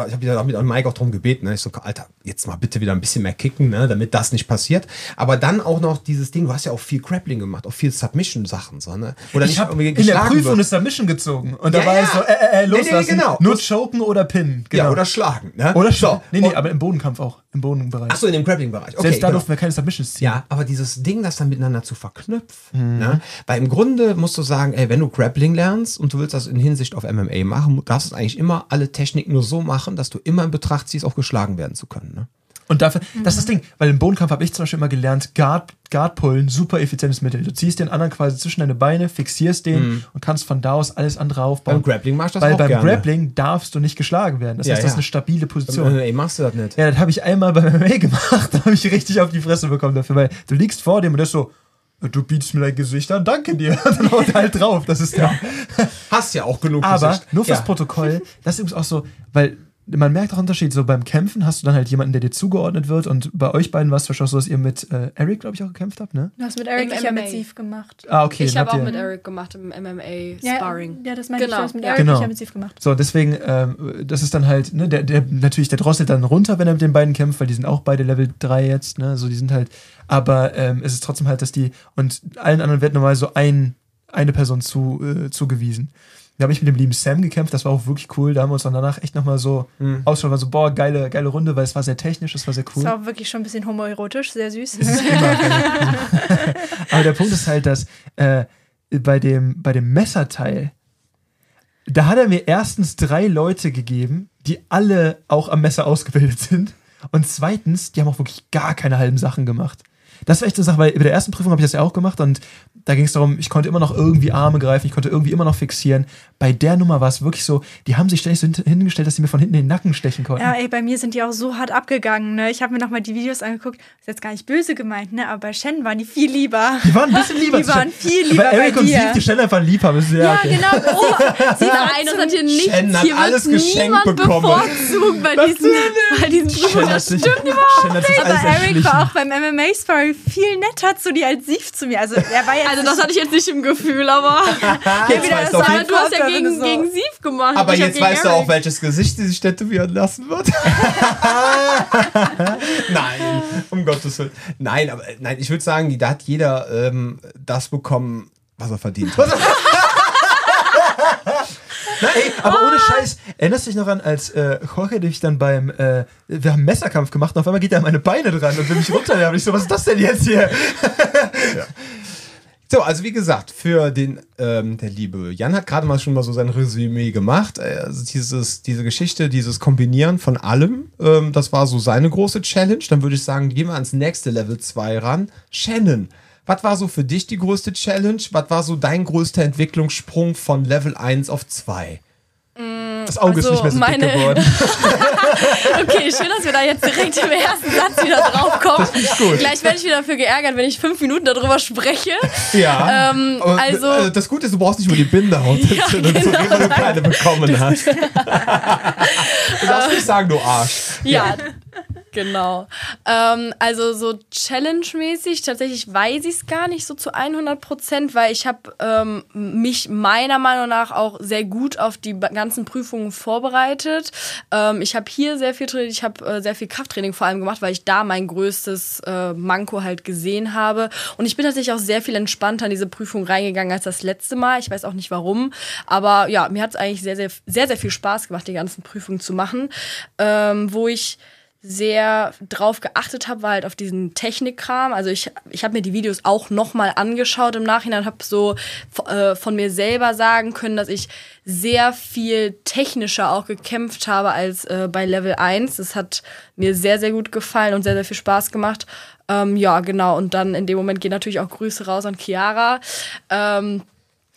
ich habe ja mit Mike auch darum gebeten, ne? ich so, Alter, jetzt mal bitte wieder ein bisschen mehr kicken, ne? damit das nicht passiert. Aber dann auch noch dieses Ding, du hast ja auch viel Grappling gemacht, auch viel Submission-Sachen. So, ne? Oder Ich habe in der Prüfung eine Submission gezogen. Und da Ja, war ja. es so, äh, äh, äh, Nee, nee, loslassen. genau. Nur choken oder pinnen. Genau. Ja, oder schlagen. Ne? Oder so. Nee, nee, Und- aber im Bodenkampf auch. Im Bodenbereich. Achso, in dem Grappling-Bereich. Okay, Selbst da genau. durften wir keine Submissions ziehen. Ja, aber dieses Ding, das dann miteinander zu verknüpfen. Ne? Weil im Grunde musst du sagen, ey, wenn du Grappling lernst und du willst das in Hinsicht auf MMA machen, darfst du eigentlich immer alle Techniken nur so machen, dass du immer in Betracht ziehst, auch geschlagen werden zu können. Ne? Und dafür, das ist das Ding, weil im Bodenkampf habe ich zum Beispiel immer gelernt, Guard, Guard pullen, super effizientes Mittel. Du ziehst den anderen quasi zwischen deine Beine, fixierst den und kannst von da aus alles andere aufbauen. Beim Grappling machst du das Weil auch beim gerne. Grappling darfst du nicht geschlagen werden. Das Ja, heißt, das ist eine stabile Position. Beim MMA machst du das nicht. Ja, das habe ich einmal beim MMA gemacht, da habe ich richtig auf die Fresse bekommen dafür, weil du liegst vor dem und der ist so, du bietest mir dein Gesicht an, danke dir. Und dann haut er halt drauf, das ist ja. Hast ja auch genug Aber Gesicht. nur fürs ja. Protokoll, das ist übrigens auch so, weil man merkt auch Unterschied, so beim Kämpfen hast du dann halt jemanden, der dir zugeordnet wird und bei euch beiden war es wahrscheinlich so, dass ihr mit äh, Eric, glaube ich, auch gekämpft habt, ne? Du hast mit Eric, Im ich ja mit MMA. Sieve gemacht. Ah, okay. ich habe habt auch ihr- mit Eric gemacht im MMA Ja, Sparring. Ja, das meine Genau, ich, du hast mit. Eric, Genau. ich ja mit Sieve gemacht. So, deswegen, ähm, das ist dann halt, ne, der, der, natürlich, der drosselt dann runter, wenn er mit den beiden kämpft, weil die sind auch beide Level 3 jetzt, ne, so, die sind halt, aber ähm, es ist trotzdem halt, dass die, und allen anderen wird normal so ein, eine Person zu, äh, zugewiesen. Da habe ich mit dem lieben Sam gekämpft, das war auch wirklich cool, da haben wir uns dann danach echt nochmal so Mhm. ausgeschaut, war so, boah, geile, geile Runde, weil es war sehr technisch, es war sehr cool. Das war auch wirklich schon ein bisschen homoerotisch, sehr süß. Es ist immer Aber der Punkt ist halt, dass äh, bei, dem, bei dem Messerteil, da hat er mir erstens drei Leute gegeben, die alle auch am Messer ausgebildet sind. Und zweitens, die haben auch wirklich gar keine halben Sachen gemacht. Das war echt eine Sache, weil bei der ersten Prüfung habe ich das ja auch gemacht und da ging es darum, ich konnte immer noch irgendwie Arme greifen, ich konnte irgendwie immer noch fixieren. Bei der Nummer war es wirklich so, die haben sich ständig so hin- hingestellt, dass sie mir von hinten in den Nacken stechen konnten. Ja, ey, bei mir sind die auch so hart abgegangen, ne? Ich habe mir nochmal die Videos angeguckt. Ist jetzt gar nicht böse gemeint, ne? Aber bei Shen waren die viel lieber. Die waren ein bisschen lieber. Die waren viel lieber Bei Eric bei und dir. Steve, die Shen einfach lieb haben. Ist, ja, Ja, okay. genau. Oh, sie Nein, das hat hier nichts. Shen hat hier alles geschenkt niemand bekommen. bevorzugt bei diesen, bei diesen Shen Prüfungen. Das stimmt Shen hat sich Aber Eric erschlichen. war auch beim MMA-Sparring viel netter zu dir als Sieve zu mir. Also, er war jetzt Also das hatte ich jetzt nicht im Gefühl, aber Jetzt wieder weißt das du aber jeden du hast ja gegen, so- gegen Sieve gemacht. Aber jetzt weißt du auch, welches Gesicht sie sich tätowieren lassen wird. nein, um Gottes Willen. Nein, aber nein, ich würde sagen, da hat jeder ähm, das bekommen, was er verdient hat. Na, ey, aber ohne Scheiß, erinnerst du dich noch an, als äh, Jorge dich dann beim, äh, wir haben Messerkampf gemacht und auf einmal geht er an meine Beine dran und will mich runterwerfen. Ich so, was ist das denn jetzt hier? So, also wie gesagt, für den, ähm, der liebe Jan hat gerade mal schon mal so sein Resümee gemacht. Äh, Also dieses, diese Geschichte, dieses Kombinieren von allem, ähm, das war so seine große Challenge. Dann würde ich sagen, gehen wir ans nächste Level 2 ran. Shannon, was war so für dich die größte Challenge? Was war so dein größter Entwicklungssprung von Level 1 auf 2? Das Auge ist Also, nicht mehr so meine- dick geworden. Okay, schön, dass wir da jetzt direkt im ersten Satz wieder drauf kommen. Gleich werde ich wieder dafür geärgert, wenn ich fünf Minuten darüber spreche. Ja. Ähm, also- äh, das Gute ist, du brauchst nicht über die Binde hauen, Ja, genau. weil du keine bekommen hast. du darfst nicht sagen, du Arsch. Ja, genau. Ähm, also so Challenge-mäßig, tatsächlich weiß ich es gar nicht so zu 100 Prozent, weil ich habe ähm, mich meiner Meinung nach auch sehr gut auf die ganzen Prüfungen vorbereitet. Ähm, ich habe hier sehr viel trainiert, ich habe äh, sehr viel Krafttraining vor allem gemacht, weil ich da mein größtes äh, Manko halt gesehen habe. Und ich bin tatsächlich auch sehr viel entspannter in diese Prüfung reingegangen als das letzte Mal. Ich weiß auch nicht warum, aber ja, mir hat es eigentlich sehr, sehr, sehr, sehr viel Spaß gemacht, die ganzen Prüfungen zu machen, ähm, wo ich sehr drauf geachtet habe, war halt auf diesen Technikkram. Also ich, ich habe mir die Videos auch nochmal angeschaut im Nachhinein, habe so äh, von mir selber sagen können, dass ich sehr viel technischer auch gekämpft habe als äh, bei Level 1. Das hat mir sehr, sehr gut gefallen und sehr, sehr viel Spaß gemacht. Ähm, ja, genau. Und dann in dem Moment gehen natürlich auch Grüße raus an Chiara. Ähm,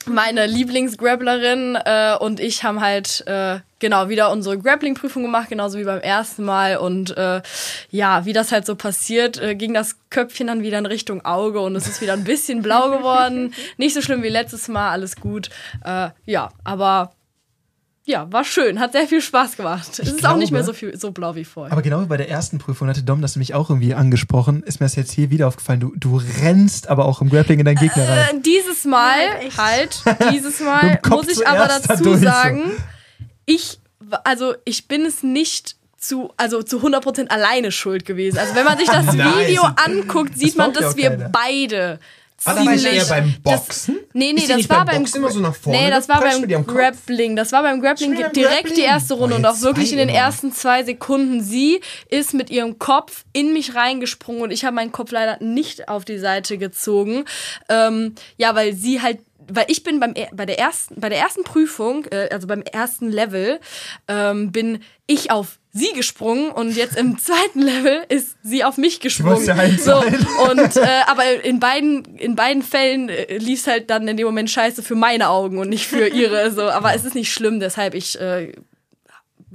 meine Lieblingsgrapplerin äh, und ich haben halt äh, genau wieder unsere Grappling-Prüfung gemacht, genauso wie beim ersten Mal. Und äh, ja, wie das halt so passiert, äh, ging das Köpfchen dann wieder in Richtung Auge und es ist wieder ein bisschen blau geworden. Nicht so schlimm wie letztes Mal, alles gut. Äh, ja, aber ja, war schön, hat sehr viel Spaß gemacht. es ist glaube, auch nicht mehr so, viel, so blau wie vorher. Aber genau wie bei der ersten Prüfung hatte Dom das nämlich auch irgendwie angesprochen, ist mir das jetzt hier wieder aufgefallen. Du, du rennst aber auch im Grappling in deinen Gegner rein. Äh, dieses Mal, echt. halt, dieses Mal muss ich aber dazu sagen, ich, also ich bin es nicht zu, also zu 100% alleine schuld gewesen. Also wenn man sich das. Video anguckt, sieht man, glaubt ja dass wir keiner. beide war ich ziemlich- eher beim das- Boxen? Nee, nee, die das nicht war beim Boxen immer so nach vorne Nee, das war beim? Grappling. Das war beim Grappling direkt Grappling? die erste Runde Oh, und auch wirklich in den immer. ersten zwei Sekunden. Sie ist mit ihrem Kopf in mich reingesprungen und ich habe meinen Kopf leider nicht auf die Seite gezogen. Ähm, ja, weil sie halt weil ich bin beim bei der ersten bei der ersten Prüfung, äh, also beim ersten Level, ähm, bin ich auf sie gesprungen und jetzt im zweiten Level ist sie auf mich gesprungen. ja so, und äh, aber in beiden in beiden Fällen äh, lief halt dann in dem Moment scheiße für meine Augen und nicht für ihre. So, aber es ist nicht schlimm, deshalb ich äh,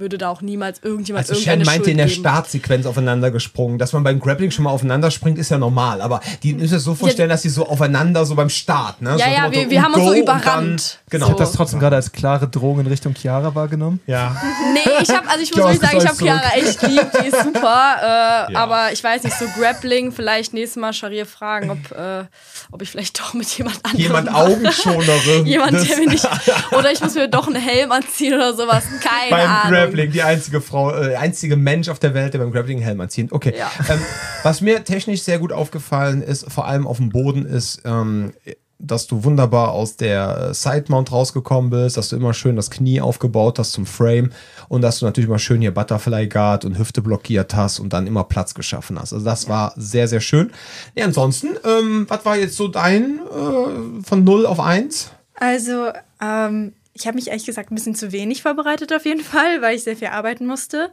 würde da auch niemals irgendjemand Also Shen irgendeine meinte Schuld in der geben. Startsequenz aufeinander gesprungen. Dass man beim Grappling schon mal aufeinander springt, ist ja normal. Aber die müssen es so vorstellen, dass sie so aufeinander so beim Start, ne? Ja, so ja, wir- wir haben uns so überrannt. Dann, genau. So. Das trotzdem gerade als klare Drohung in Richtung Chiara wahrgenommen. Ja. Nee, ich habe also ich muss wirklich sagen, ich habe Chiara echt lieb, die ist super. Äh, Ja. Aber ich weiß nicht, so Grappling, vielleicht nächstes Mal Sharir fragen, ob, äh, ob ich vielleicht doch mit jemand anderem Jemand mache. Augenschonerin. Jemand, der mir nicht. Oder ich muss mir doch einen Helm anziehen oder sowas. Keine beim Ahnung. Grappling, die einzige Frau, äh, einzige Mensch auf der Welt, der beim Grappling einen Helm anzieht. Okay. Ja. Ähm, was mir technisch sehr gut aufgefallen ist, vor allem auf dem Boden, ist, ähm, dass du wunderbar aus der äh, Side-Mount rausgekommen bist, dass du immer schön das Knie aufgebaut hast zum Frame und dass du natürlich mal schön hier Butterfly Guard und Hüfte blockiert hast und dann immer Platz geschaffen hast. Also das war sehr, sehr schön. Ja, ansonsten, ähm, was war jetzt so dein äh, von 0 auf 1? Also, ähm, ich habe mich ehrlich gesagt ein bisschen zu wenig vorbereitet auf jeden Fall, weil ich sehr viel arbeiten musste.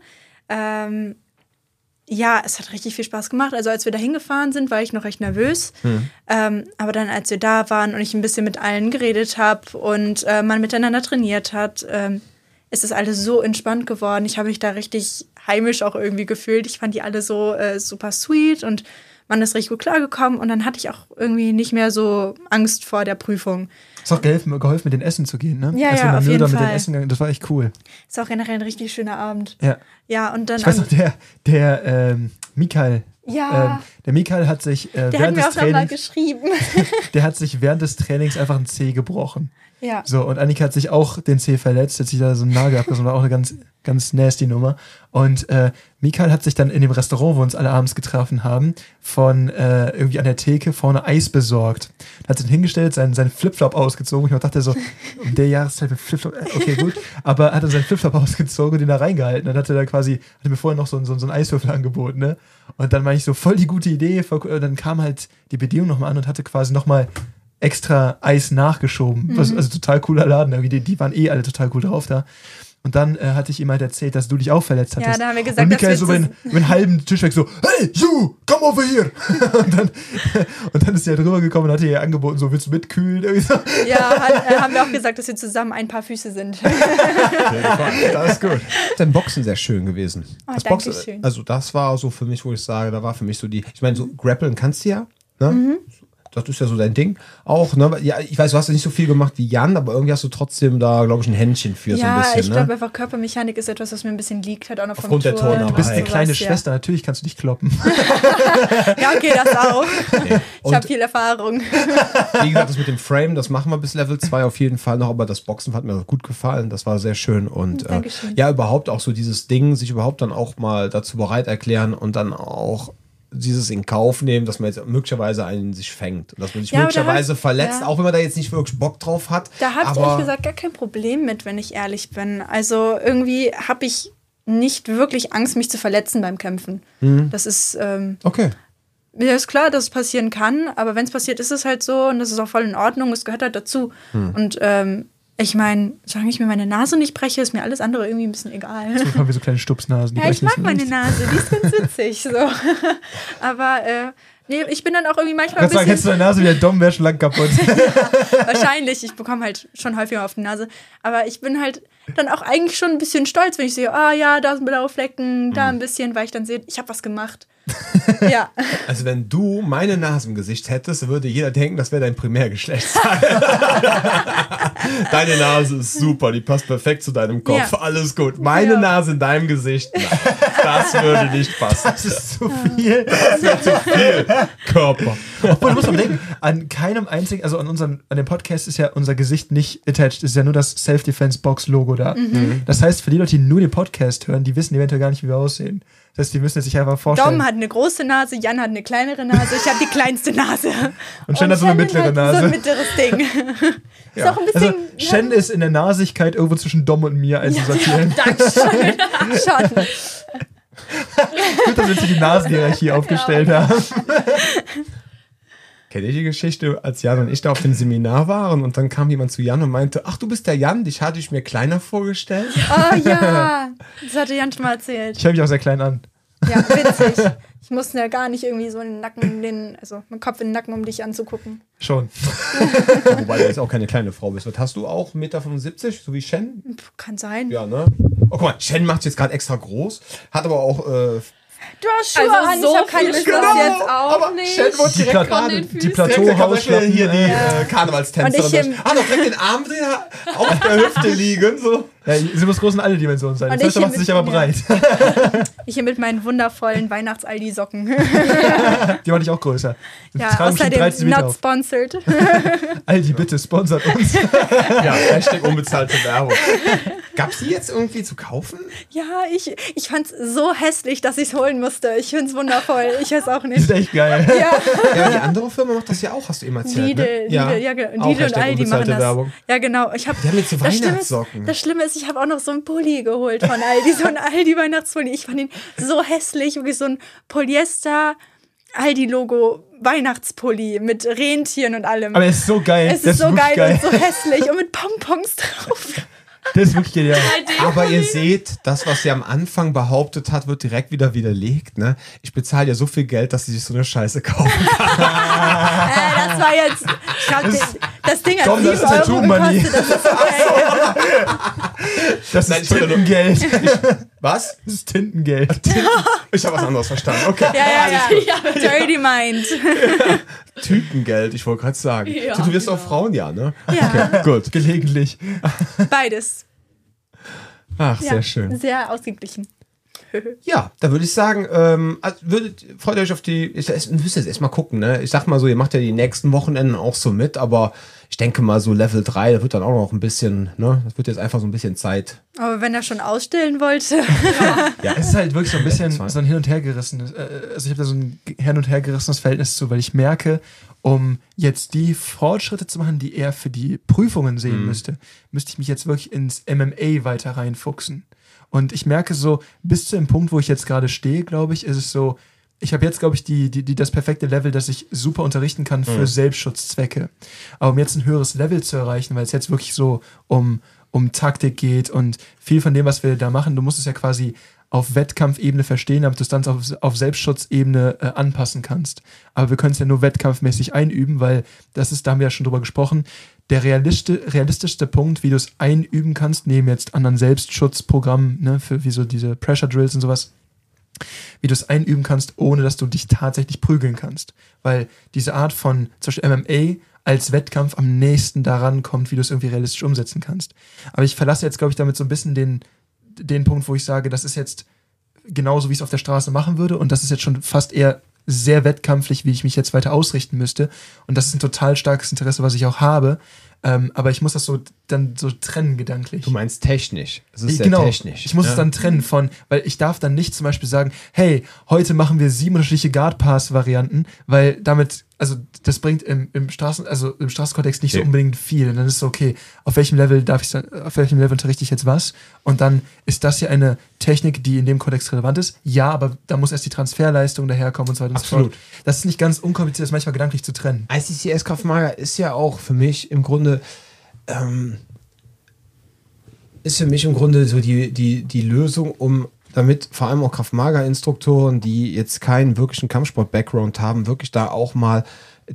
Ähm, ja, es hat richtig viel Spaß gemacht. Also als wir da hingefahren sind, war ich noch recht nervös. Ähm, aber dann, als wir da waren und ich ein bisschen mit allen geredet habe und äh, man miteinander trainiert hat, ähm, ist das alles so entspannt geworden. Ich habe mich da richtig heimisch auch irgendwie gefühlt. Ich fand die alle so äh, super sweet und man ist richtig gut klargekommen. Und dann hatte ich auch irgendwie nicht mehr so Angst vor der Prüfung. Ist auch geholfen, geholfen mit den Essen zu gehen, ne? Ja, Als ja, wir auf jeden mit den Fall. Essen gegangen, das war echt cool. Ist auch generell ein richtig schöner Abend. Ja. Ja, und dann. Ich weiß noch, der, der ähm, Mikael. Ja. Ähm, der Mikael hat sich äh, der hat während mir des auch Trainings, geschrieben. der hat sich während des Trainings einfach ein Zeh gebrochen. ja. So, und Annika hat sich auch den Zeh verletzt, hat sich da so einen Nagel abgerissen, war auch eine ganz, ganz nasty Nummer. Und äh, Mikael hat sich dann in dem Restaurant, wo wir uns alle abends getroffen haben, von äh, irgendwie an der Theke vorne Eis besorgt. Hat sich hingestellt, seinen, seinen Flipflop ausgezogen. Ich dachte so, um der Jahreszeit mit Flipflop, äh, okay, gut. Aber hat er seinen Flipflop ausgezogen und den da reingehalten. Dann hat er da quasi, hat mir vorher noch so, so, so einen Eiswürfel angeboten, ne? Und dann war ich so, voll die gute Idee. Dann kam halt die Bedienung nochmal an und hatte quasi nochmal extra Eis nachgeschoben. Was, also total cooler Laden. irgendwie. Die, die waren eh alle total cool drauf da. Und dann äh, hatte ich ihm halt erzählt, dass du dich auch verletzt Ja, hattest. da haben wir gesagt, und dass Michael wir so über den halben Tisch weg so, hey, you, come over here. und, dann, und dann ist er drüber gekommen und hat ihr angeboten, so, willst du mitkühlen? Irgendwie so. Ja, hat, äh, haben wir auch gesagt, dass wir zusammen ein paar Füße sind. Das ist gut. Dein Boxen sehr schön gewesen. Oh, das Boxen, schön. also das war so für mich, wo ich sage, da war für mich so die, ich meine, so grappeln kannst du ja, ne? Das ist ja so dein Ding. Auch, ne? Ja, ich weiß, du hast ja nicht so viel gemacht wie Jan, aber irgendwie hast du trotzdem da, glaube ich, ein Händchen für so ein ja, bisschen, ich ne? glaube einfach Körpermechanik ist etwas, was mir ein bisschen liegt, halt auch noch vom Aufgrund der und Du bist eine sowas, kleine ja. Schwester, natürlich kannst du dich kloppen. Ja, okay, das auch. Ich Und- habe viel Erfahrung. Wie gesagt, das mit dem Frame, das machen wir bis Level 2 auf jeden Fall noch, aber das Boxen hat mir gut gefallen. Das war sehr schön. Und äh, ja, überhaupt auch so dieses Ding, sich überhaupt dann auch mal dazu bereit erklären und dann auch dieses in Kauf nehmen, dass man jetzt möglicherweise einen sich fängt. Und dass man sich Ja, möglicherweise hab- verletzt, ja. auch wenn man da jetzt nicht wirklich Bock drauf hat. Da habe ich ehrlich gesagt gar kein Problem mit, wenn ich ehrlich bin. Also irgendwie habe ich nicht wirklich Angst, mich zu verletzen beim Kämpfen. Mhm. Das ist, ähm, Okay. mir ist klar, dass es passieren kann, aber wenn es passiert, ist es halt so und das ist auch voll in Ordnung, es gehört halt dazu. Hm. Und ähm, ich meine, solange ich mir meine Nase nicht breche, ist mir alles andere irgendwie ein bisschen egal. So haben wir so kleine Stupsnasen. Ja, ich mag nicht meine leicht. Nase, die ist ganz witzig. So. Aber äh, nee, ich bin dann auch irgendwie manchmal ein du sagen, hättest du bisschen. deine Nase wieder dumm, wäre schon lang kaputt. Wahrscheinlich, ich bekomme halt schon häufiger auf die Nase. Aber ich bin halt dann auch eigentlich schon ein bisschen stolz, wenn ich sehe, ah ja, da sind blaue Flecken, da ein bisschen, weil ich dann sehe, ich habe was gemacht. ja. Also wenn du meine Nase im Gesicht hättest, würde jeder denken, das wäre dein Primärgeschlechtsteil. Deine Nase ist super, die passt perfekt zu deinem Kopf. Ja. Alles gut. Meine Ja. Nase in deinem Gesicht, nein, das würde nicht passen. Das ist zu viel. Viel Körper. Obwohl, du musst mal denken, an keinem einzigen, also an unserem, an dem Podcast ist ja unser Gesicht nicht attached, es ist ja nur das Self-Defense-Box-Logo da. Mhm. Das heißt, für die Leute, die nur den Podcast hören, die wissen eventuell gar nicht, wie wir aussehen. Das heißt, die müssen sich einfach vorstellen. Dom hat eine große Nase, Jan hat eine kleinere Nase, ich habe die kleinste Nase. Und Shen hat so eine mittlere hat So Nase. ein mittleres Ding. Ist auch ein bisschen. also, Shen ist in der Nasigkeit irgendwo zwischen Dom und mir einzusortieren. Dankeschön. Schon. Gut, dass wir jetzt hier die Nasenhierarchie aufgestellt haben. Kennt ihr die Geschichte, als Jan und ich da auf dem Seminar waren und dann kam jemand zu Jan und meinte, ach, du bist der Jan, dich hatte ich mir kleiner vorgestellt. Oh ja, das hatte Jan schon mal erzählt. Ich höre mich auch sehr klein an. Ja, witzig. Ich musste ja gar nicht irgendwie so in den Nacken, den, also meinen Kopf in den Nacken, um dich anzugucken. Schon. Wobei du jetzt auch keine kleine Frau bist. Was hast du auch? 1,75 Meter, so wie Shen? Kann sein. Ja, ne? Oh, guck mal, Shen macht jetzt gerade extra groß, hat aber auch äh, Du hast Schuhe Also an, so ich habe keine viel Schuhe an. jetzt auch aber nicht. Shen wurde Die, direkt Pla gerade. den die Füßen. Plateauhausschlappen. hier die äh, äh, Karnevalstänzerin. Ah, doch direkt den Arm drehen, auf der Hüfte liegen, so. Ja, sie muss groß in alle Dimensionen sein. Und Das heißt, ich macht sie sich aber ja. breit. Ich hier mit meinen wundervollen Weihnachts-Aldi-Socken. Die war nicht auch größer. Ja, außerdem 13 Meter not auf. sponsored. Aldi, bitte, sponsert uns. Ja, Hashtag unbezahlte Werbung. Gab's die jetzt irgendwie zu kaufen? ja, ich, ich fand's so hässlich, dass ich's holen musste. Ich find's wundervoll. Ich weiß auch nicht. sind echt geil. Ja, Ja, die andere Firma macht das ja auch, hast du eben erzählt. Lidl, ne? Lidl, ja, genau. Auch Lidl und Aldi machen das. Werbung. Ja, genau. Ich hab, Die haben jetzt so das Weihnachtssocken. Ist, das Schlimme ist, ich habe auch noch so einen Pulli geholt von Aldi, so einen Aldi-Weihnachtspulli. Ich fand ihn so hässlich, wirklich so ein Polyester Aldi-Logo Weihnachtspulli mit Rentieren und allem. Aber er ist so geil. es ist so wirklich geil, und so hässlich und mit Pompons drauf. Der ist wirklich genial. Aber ihr seht, das, was sie am Anfang behauptet hat, wird direkt wieder widerlegt. Ne? Ich bezahle ja so viel Geld, dass sie sich so eine Scheiße kaufen. Äh, das war jetzt. Ich glaub, das, das Ding hat Komm, 7 das ist Euro True Money. Das ist okay. Das Nein, ist Tintengeld. Was? Das ist Tintengeld. Ich habe was anderes verstanden. Okay. Ja, ja, ja. Dirty Mind. Tütengeld, ich wollte gerade sagen. Ja, du, du wirst genau. auch Frauen, ja, ne? Ja, Gut. Gelegentlich. beides. Ach, Ja, sehr schön. Sehr ausgeglichen. Ja, da würde ich sagen, ähm, also würdet, freut euch auf die, ich, ich, müsst jetzt erstmal gucken, ne? Ich sag mal so, ihr macht ja die nächsten Wochenenden auch so mit, aber ich denke mal so Level 3, da wird dann auch noch ein bisschen, ne? Das wird jetzt einfach so ein bisschen Zeit. Aber wenn er schon ausstellen wollte. Ja, es ist halt wirklich so ein bisschen so ein Hin- und Hergerissenes. äh, Also ich habe da so ein Hin- und Hergerissenes Verhältnis zu, weil ich merke, um jetzt die Fortschritte zu machen, die er für die Prüfungen sehen müsste, müsste ich mich jetzt wirklich ins MMA weiter reinfuchsen. Und ich merke so, bis zu dem Punkt, wo ich jetzt gerade stehe, glaube ich, ist es so, ich habe jetzt, glaube ich, die, die, die, das perfekte Level, dass ich super unterrichten kann für Selbstschutzzwecke. Aber um jetzt ein höheres Level zu erreichen, weil es jetzt wirklich so um, um Taktik geht und viel von dem, was wir da machen, du musst es ja quasi auf Wettkampfebene verstehen, damit du es dann auf, auf Selbstschutzebene äh, anpassen kannst. Aber wir können es ja nur wettkampfmäßig einüben, weil das ist, da haben wir ja schon drüber gesprochen, der realisti realistischste Punkt, wie du es einüben kannst, neben jetzt anderen Selbstschutzprogrammen, ne, für wie so diese Pressure Drills und sowas, wie du es einüben kannst, ohne dass du dich tatsächlich prügeln kannst. Weil diese Art von zum Beispiel MMA als Wettkampf am nächsten daran kommt, wie du es irgendwie realistisch umsetzen kannst. Aber ich verlasse jetzt, glaube ich, damit so ein bisschen den, den Punkt, wo ich sage, das ist jetzt genauso, wie ich es auf der Straße machen würde. Und das ist jetzt schon fast eher sehr wettkampflich, wie ich mich jetzt weiter ausrichten müsste. Und das ist ein total starkes Interesse, was ich auch habe. Ähm, aber ich muss das so dann so trennen gedanklich. Du meinst technisch. Es ist sehr genau. technisch. Ich muss ja. es dann trennen von, weil ich darf dann nicht zum Beispiel sagen, hey, heute machen wir sieben unterschiedliche Guard Pass Varianten, weil damit, also das bringt im, im Straßen, also im Straßenkontext nicht so Nee. unbedingt viel. Und dann ist es so, okay, auf welchem Level darf ich dann, auf welchem Level unterrichte ich jetzt was? Und dann ist das hier eine Technik, die in dem Kontext relevant ist. Ja, aber da muss erst die Transferleistung daherkommen und so weiter und so Absolut. fort. Das ist nicht ganz unkompliziert, das manchmal gedanklich zu trennen. ICCS Kraftmager ist ja auch für mich im Grunde ähm, ist für mich im Grunde so die, die, die Lösung, um damit vor allem auch Kraftmager-Instruktoren, die jetzt keinen wirklichen Kampfsport-Background haben, wirklich da auch mal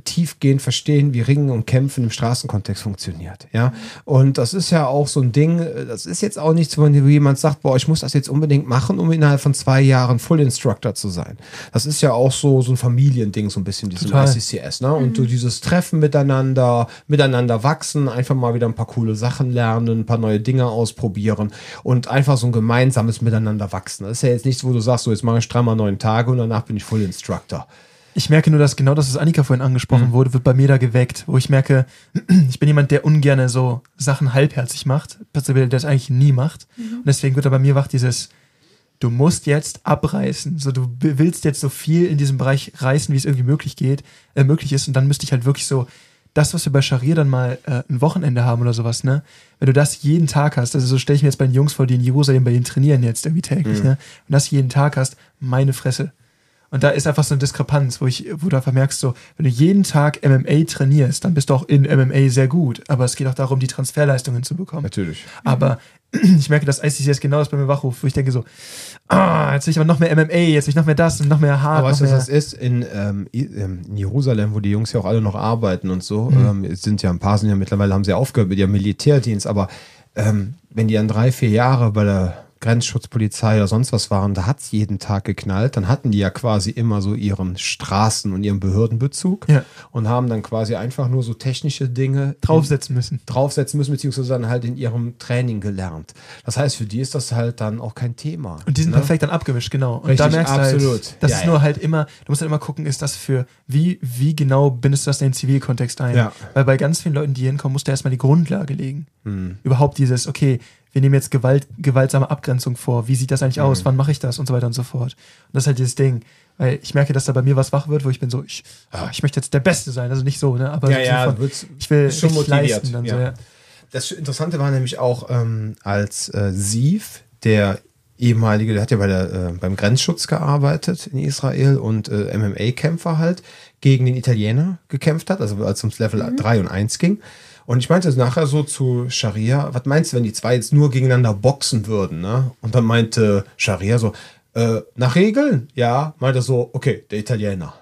tiefgehend verstehen, wie Ringen und Kämpfen im Straßenkontext funktioniert. Ja, und das ist ja auch so ein Ding, das ist jetzt auch nichts, wo jemand sagt, boah, ich muss das jetzt unbedingt machen, um innerhalb von zwei Jahren Full Instructor zu sein. Das ist ja auch so, so ein Familiending, so ein bisschen, diesem Total. ICCS, ne? Und du dieses Treffen miteinander, miteinander wachsen, einfach mal wieder ein paar coole Sachen lernen, ein paar neue Dinge ausprobieren und einfach so ein gemeinsames Miteinander wachsen. Das ist ja jetzt nichts, wo du sagst, so jetzt mache ich dreimal neun Tage und danach bin ich Full Instructor. Ich merke nur, dass genau das, was Annika vorhin angesprochen Mhm. wurde, wird bei mir da geweckt, wo ich merke, ich bin jemand, der ungern so Sachen halbherzig macht, der das eigentlich nie macht. Und deswegen wird da bei mir wach dieses, du musst jetzt abreißen. So, du willst jetzt so viel in diesem Bereich reißen, wie es irgendwie möglich geht, äh, möglich ist. Und dann müsste ich halt wirklich so, das, was wir bei Scharia dann mal äh, ein Wochenende haben oder sowas, ne? Wenn du das jeden Tag hast, also so stelle ich mir jetzt bei den Jungs vor, die in Jerusalem bei ihnen trainieren jetzt irgendwie täglich, ne? Wenn das jeden Tag hast, meine Fresse. Und da ist einfach so eine Diskrepanz, wo ich, wo du einfach merkst, so, wenn du jeden Tag MMA trainierst, dann bist du auch in MMA sehr gut. Aber es geht auch darum, die Transferleistungen zu bekommen. Natürlich. Aber ich merke, dass ICCS genau das bei mir wachruft, wo ich denke so, ah, jetzt will ich aber noch mehr MMA, jetzt will ich noch mehr das und noch mehr hart. Aber weißt du, was das ist? In, ähm, ähm, in Jerusalem, wo die Jungs ja auch alle noch arbeiten und so, Mhm. ähm, sind ja ein paar sind ja mittlerweile haben sie aufgehört mit ihrem Militärdienst, aber ähm, wenn die dann drei, vier Jahre bei der Grenzschutzpolizei oder sonst was waren, da hat es jeden Tag geknallt, dann hatten die ja quasi immer so ihren Straßen- und ihren Behördenbezug Ja. und haben dann quasi einfach nur so technische Dinge draufsetzen müssen. draufsetzen müssen, beziehungsweise dann halt in ihrem Training gelernt. Das heißt, für die ist das halt dann auch kein Thema. Und die sind ne? perfekt dann abgemischt, genau. Und Richtig, da merkst du absolut. halt, das Ja, ist ja. nur halt immer, du musst halt immer gucken, ist das für, wie, wie genau bindest du das in den Zivilkontext ein? Ja. Weil bei ganz vielen Leuten, die hinkommen, musst du erstmal die Grundlage legen. Hm. Überhaupt dieses, okay, wir nehmen jetzt Gewalt, gewaltsame Abgrenzung vor, wie sieht das eigentlich aus, wann mache ich das und so weiter und so fort. Und das ist halt dieses Ding. Weil ich merke, dass da bei mir was wach wird, wo ich bin so, ich, ah, ich möchte jetzt der Beste sein, also nicht so, ne? Aber Ja, ja, von, ich will schon motiviert, leisten. Ja. so. Das Interessante war nämlich auch, ähm, als äh, Siv, der ehemalige, der hat ja bei der, äh, beim Grenzschutz gearbeitet in Israel und äh, MMA-Kämpfer halt, gegen den Italiener gekämpft hat, also als es ums Level 3 und 1 ging. Und ich meinte nachher so zu Sharia, was meinst du, wenn die zwei jetzt nur gegeneinander boxen würden? Ne? Und dann meinte Sharia so, äh, nach Regeln? Ja, meinte er so, okay, der Italiener.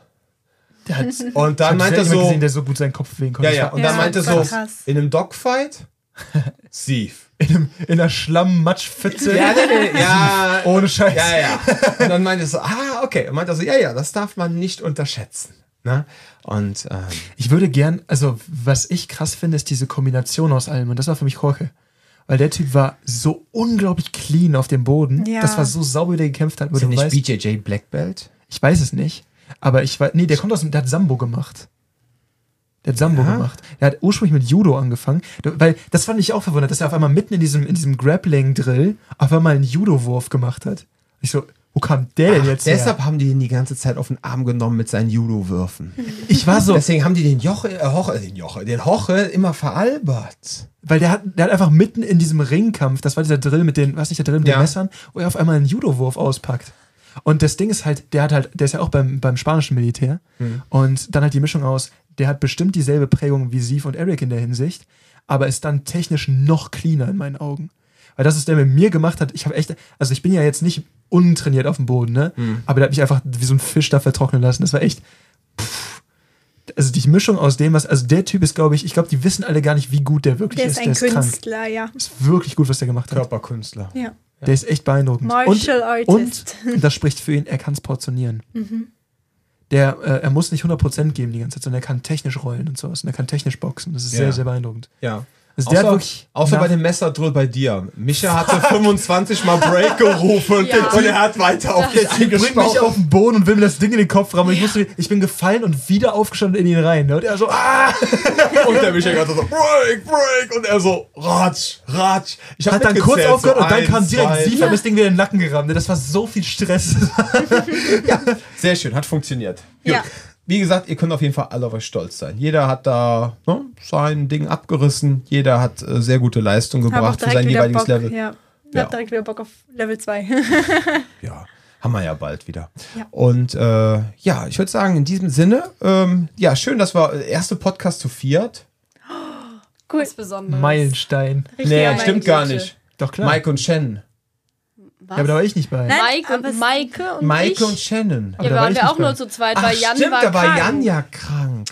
Hat, Und dann meinte er so, gesehen, der so gut seinen Kopf bewegen konnte. ja, Das ja, und dann Ja, meinte das so, krass. in einem Dogfight, Sief. in, einem, in einer Schlamm-Matschpfütze. Ja, nee, nee, ja, Ohne Scheiß. ja, ja. Und dann meinte er so, ah, okay. Und meinte er so, ja, ja, das darf man nicht unterschätzen. Ne? Und ähm, Ich würde gern, also was ich krass finde, ist diese Kombination aus allem. Und das war für mich Jorge. Weil der Typ war so unglaublich clean auf dem Boden. Ja. Das war so sauber, wie der gekämpft hat. Ist er nicht weißt, BJJ Black Belt? ich weiß es nicht. Aber ich weiß, nee, der kommt aus dem, der hat Sambo gemacht. Der hat Sambo Ja? gemacht. Der hat ursprünglich mit Judo angefangen. Weil, das fand ich auch verwundert, dass er auf einmal mitten in diesem, in diesem Grappling-Drill auf einmal einen Judo-Wurf gemacht hat. Ich so, wo kam der denn jetzt Deshalb her? haben die ihn die ganze Zeit auf den Arm genommen mit seinen Judo-Würfen. Ich war so, Deswegen haben die den Joche, äh, Hoche, den Joche, den Hoche immer veralbert. Weil der hat, der hat einfach mitten in diesem Ringkampf, das war dieser Drill mit den, was nicht der Drill mit Ja. den Messern, wo er auf einmal einen Judo-Wurf auspackt. Und das Ding ist halt, der hat halt, der ist ja auch beim, beim spanischen Militär. Mhm. Und dann halt die Mischung aus, der hat bestimmt dieselbe Prägung wie Siv und Eric in der Hinsicht, aber ist dann technisch noch cleaner in meinen Augen. Weil das, was der mit mir gemacht hat, ich habe echt, also ich bin ja jetzt nicht untrainiert auf dem Boden, ne? Mhm. Aber der hat mich einfach wie so ein Fisch da vertrocknen lassen. Das war echt, pff. also die Mischung aus dem, was, also der Typ ist, glaube ich, ich glaube, die wissen alle gar nicht, wie gut der wirklich Der ist. ist ein der ist krank. Künstler, ja. Ist wirklich gut, was der gemacht hat. Körperkünstler. Ja. Der ist echt beeindruckend. Martial und, Artist. Und, das spricht für ihn, er kann es portionieren. Der, äh, er muss nicht 100% geben die ganze Zeit, sondern er kann technisch rollen und sowas. Und er kann technisch boxen. Das ist Ja. sehr, sehr beeindruckend. Ja. Also der hat Außer, wirklich außer bei dem Messerdrill bei dir. Micha hatte 25 Mal Break gerufen Ja. und er hat weiter auf dich Bringt mich auf den Boden und will mir das Ding in den Kopf rammen. Und ich, musste, ich bin gefallen und wieder aufgestanden in ihn rein. ne? Und er so, ah! Und der Micha gerade so, Break, Break. Und er so, Ratsch, Ratsch. Ich hab Hat dann kurz aufgehört so und dann kam direkt zwei. sie, hat das Ding wieder in den Nacken gerammt. ne? Das war so viel Stress. Sehr schön, hat funktioniert. Gut. Wie gesagt, ihr könnt auf jeden Fall alle auf euch stolz sein. Jeder hat da ne, sein Ding abgerissen. Jeder hat äh, sehr gute Leistung gebracht für sein jeweiliges Bock. Level. Ja. Ja. Hab direkt wieder Bock auf Level 2. Ja, haben wir ja bald wieder. Ja. Und äh, ja, ich würde sagen, in diesem Sinne, ähm, ja, schön, dass wir äh, erste Podcast zu viert. cool. Was Besonderes. Meilenstein. Richtiger nee, stimmt gar nicht. Doch klar. Mike und Shannon. Was? Ja, aber da war ich nicht bei. Nein, Mike aber und Maike und Mike ich. und Shannon. Aber ja, da war waren ich wir auch nur zu zweit, Ach, weil Jan stimmt, war da war krank. Jan ja krank.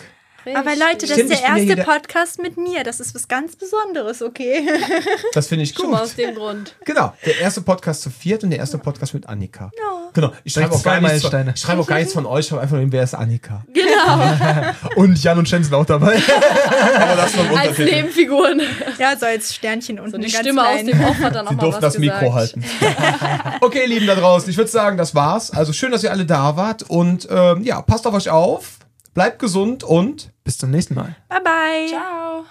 Aber Leute, das Stimmt, ist der ja erste hier Podcast mit mir. Das ist was ganz Besonderes, okay? Das finde ich Schon mal gut. aus dem Grund. Genau, der erste Podcast zu viert und der erste Podcast mit Annika. Genau, ich schreibe auch, gar zwei nichts von- Meilensteine. ich schreibe auch gar nichts von euch, ich schreibe einfach nur, wer ist Annika. Genau. Und Jan und Shen sind auch dabei. Aber das noch Als Nebenfiguren. Ja, so als Sternchen unten. So die ganz Stimme aus klein. dem Off hat dann auch Sie mal durften was das Mikro gesagt. halten. okay, Lieben da draußen, ich würde sagen, das war's. Also schön, dass ihr alle da wart und ähm, ja, passt auf euch auf, bleibt gesund und Bis zum nächsten Mal. Bye, bye. Ciao.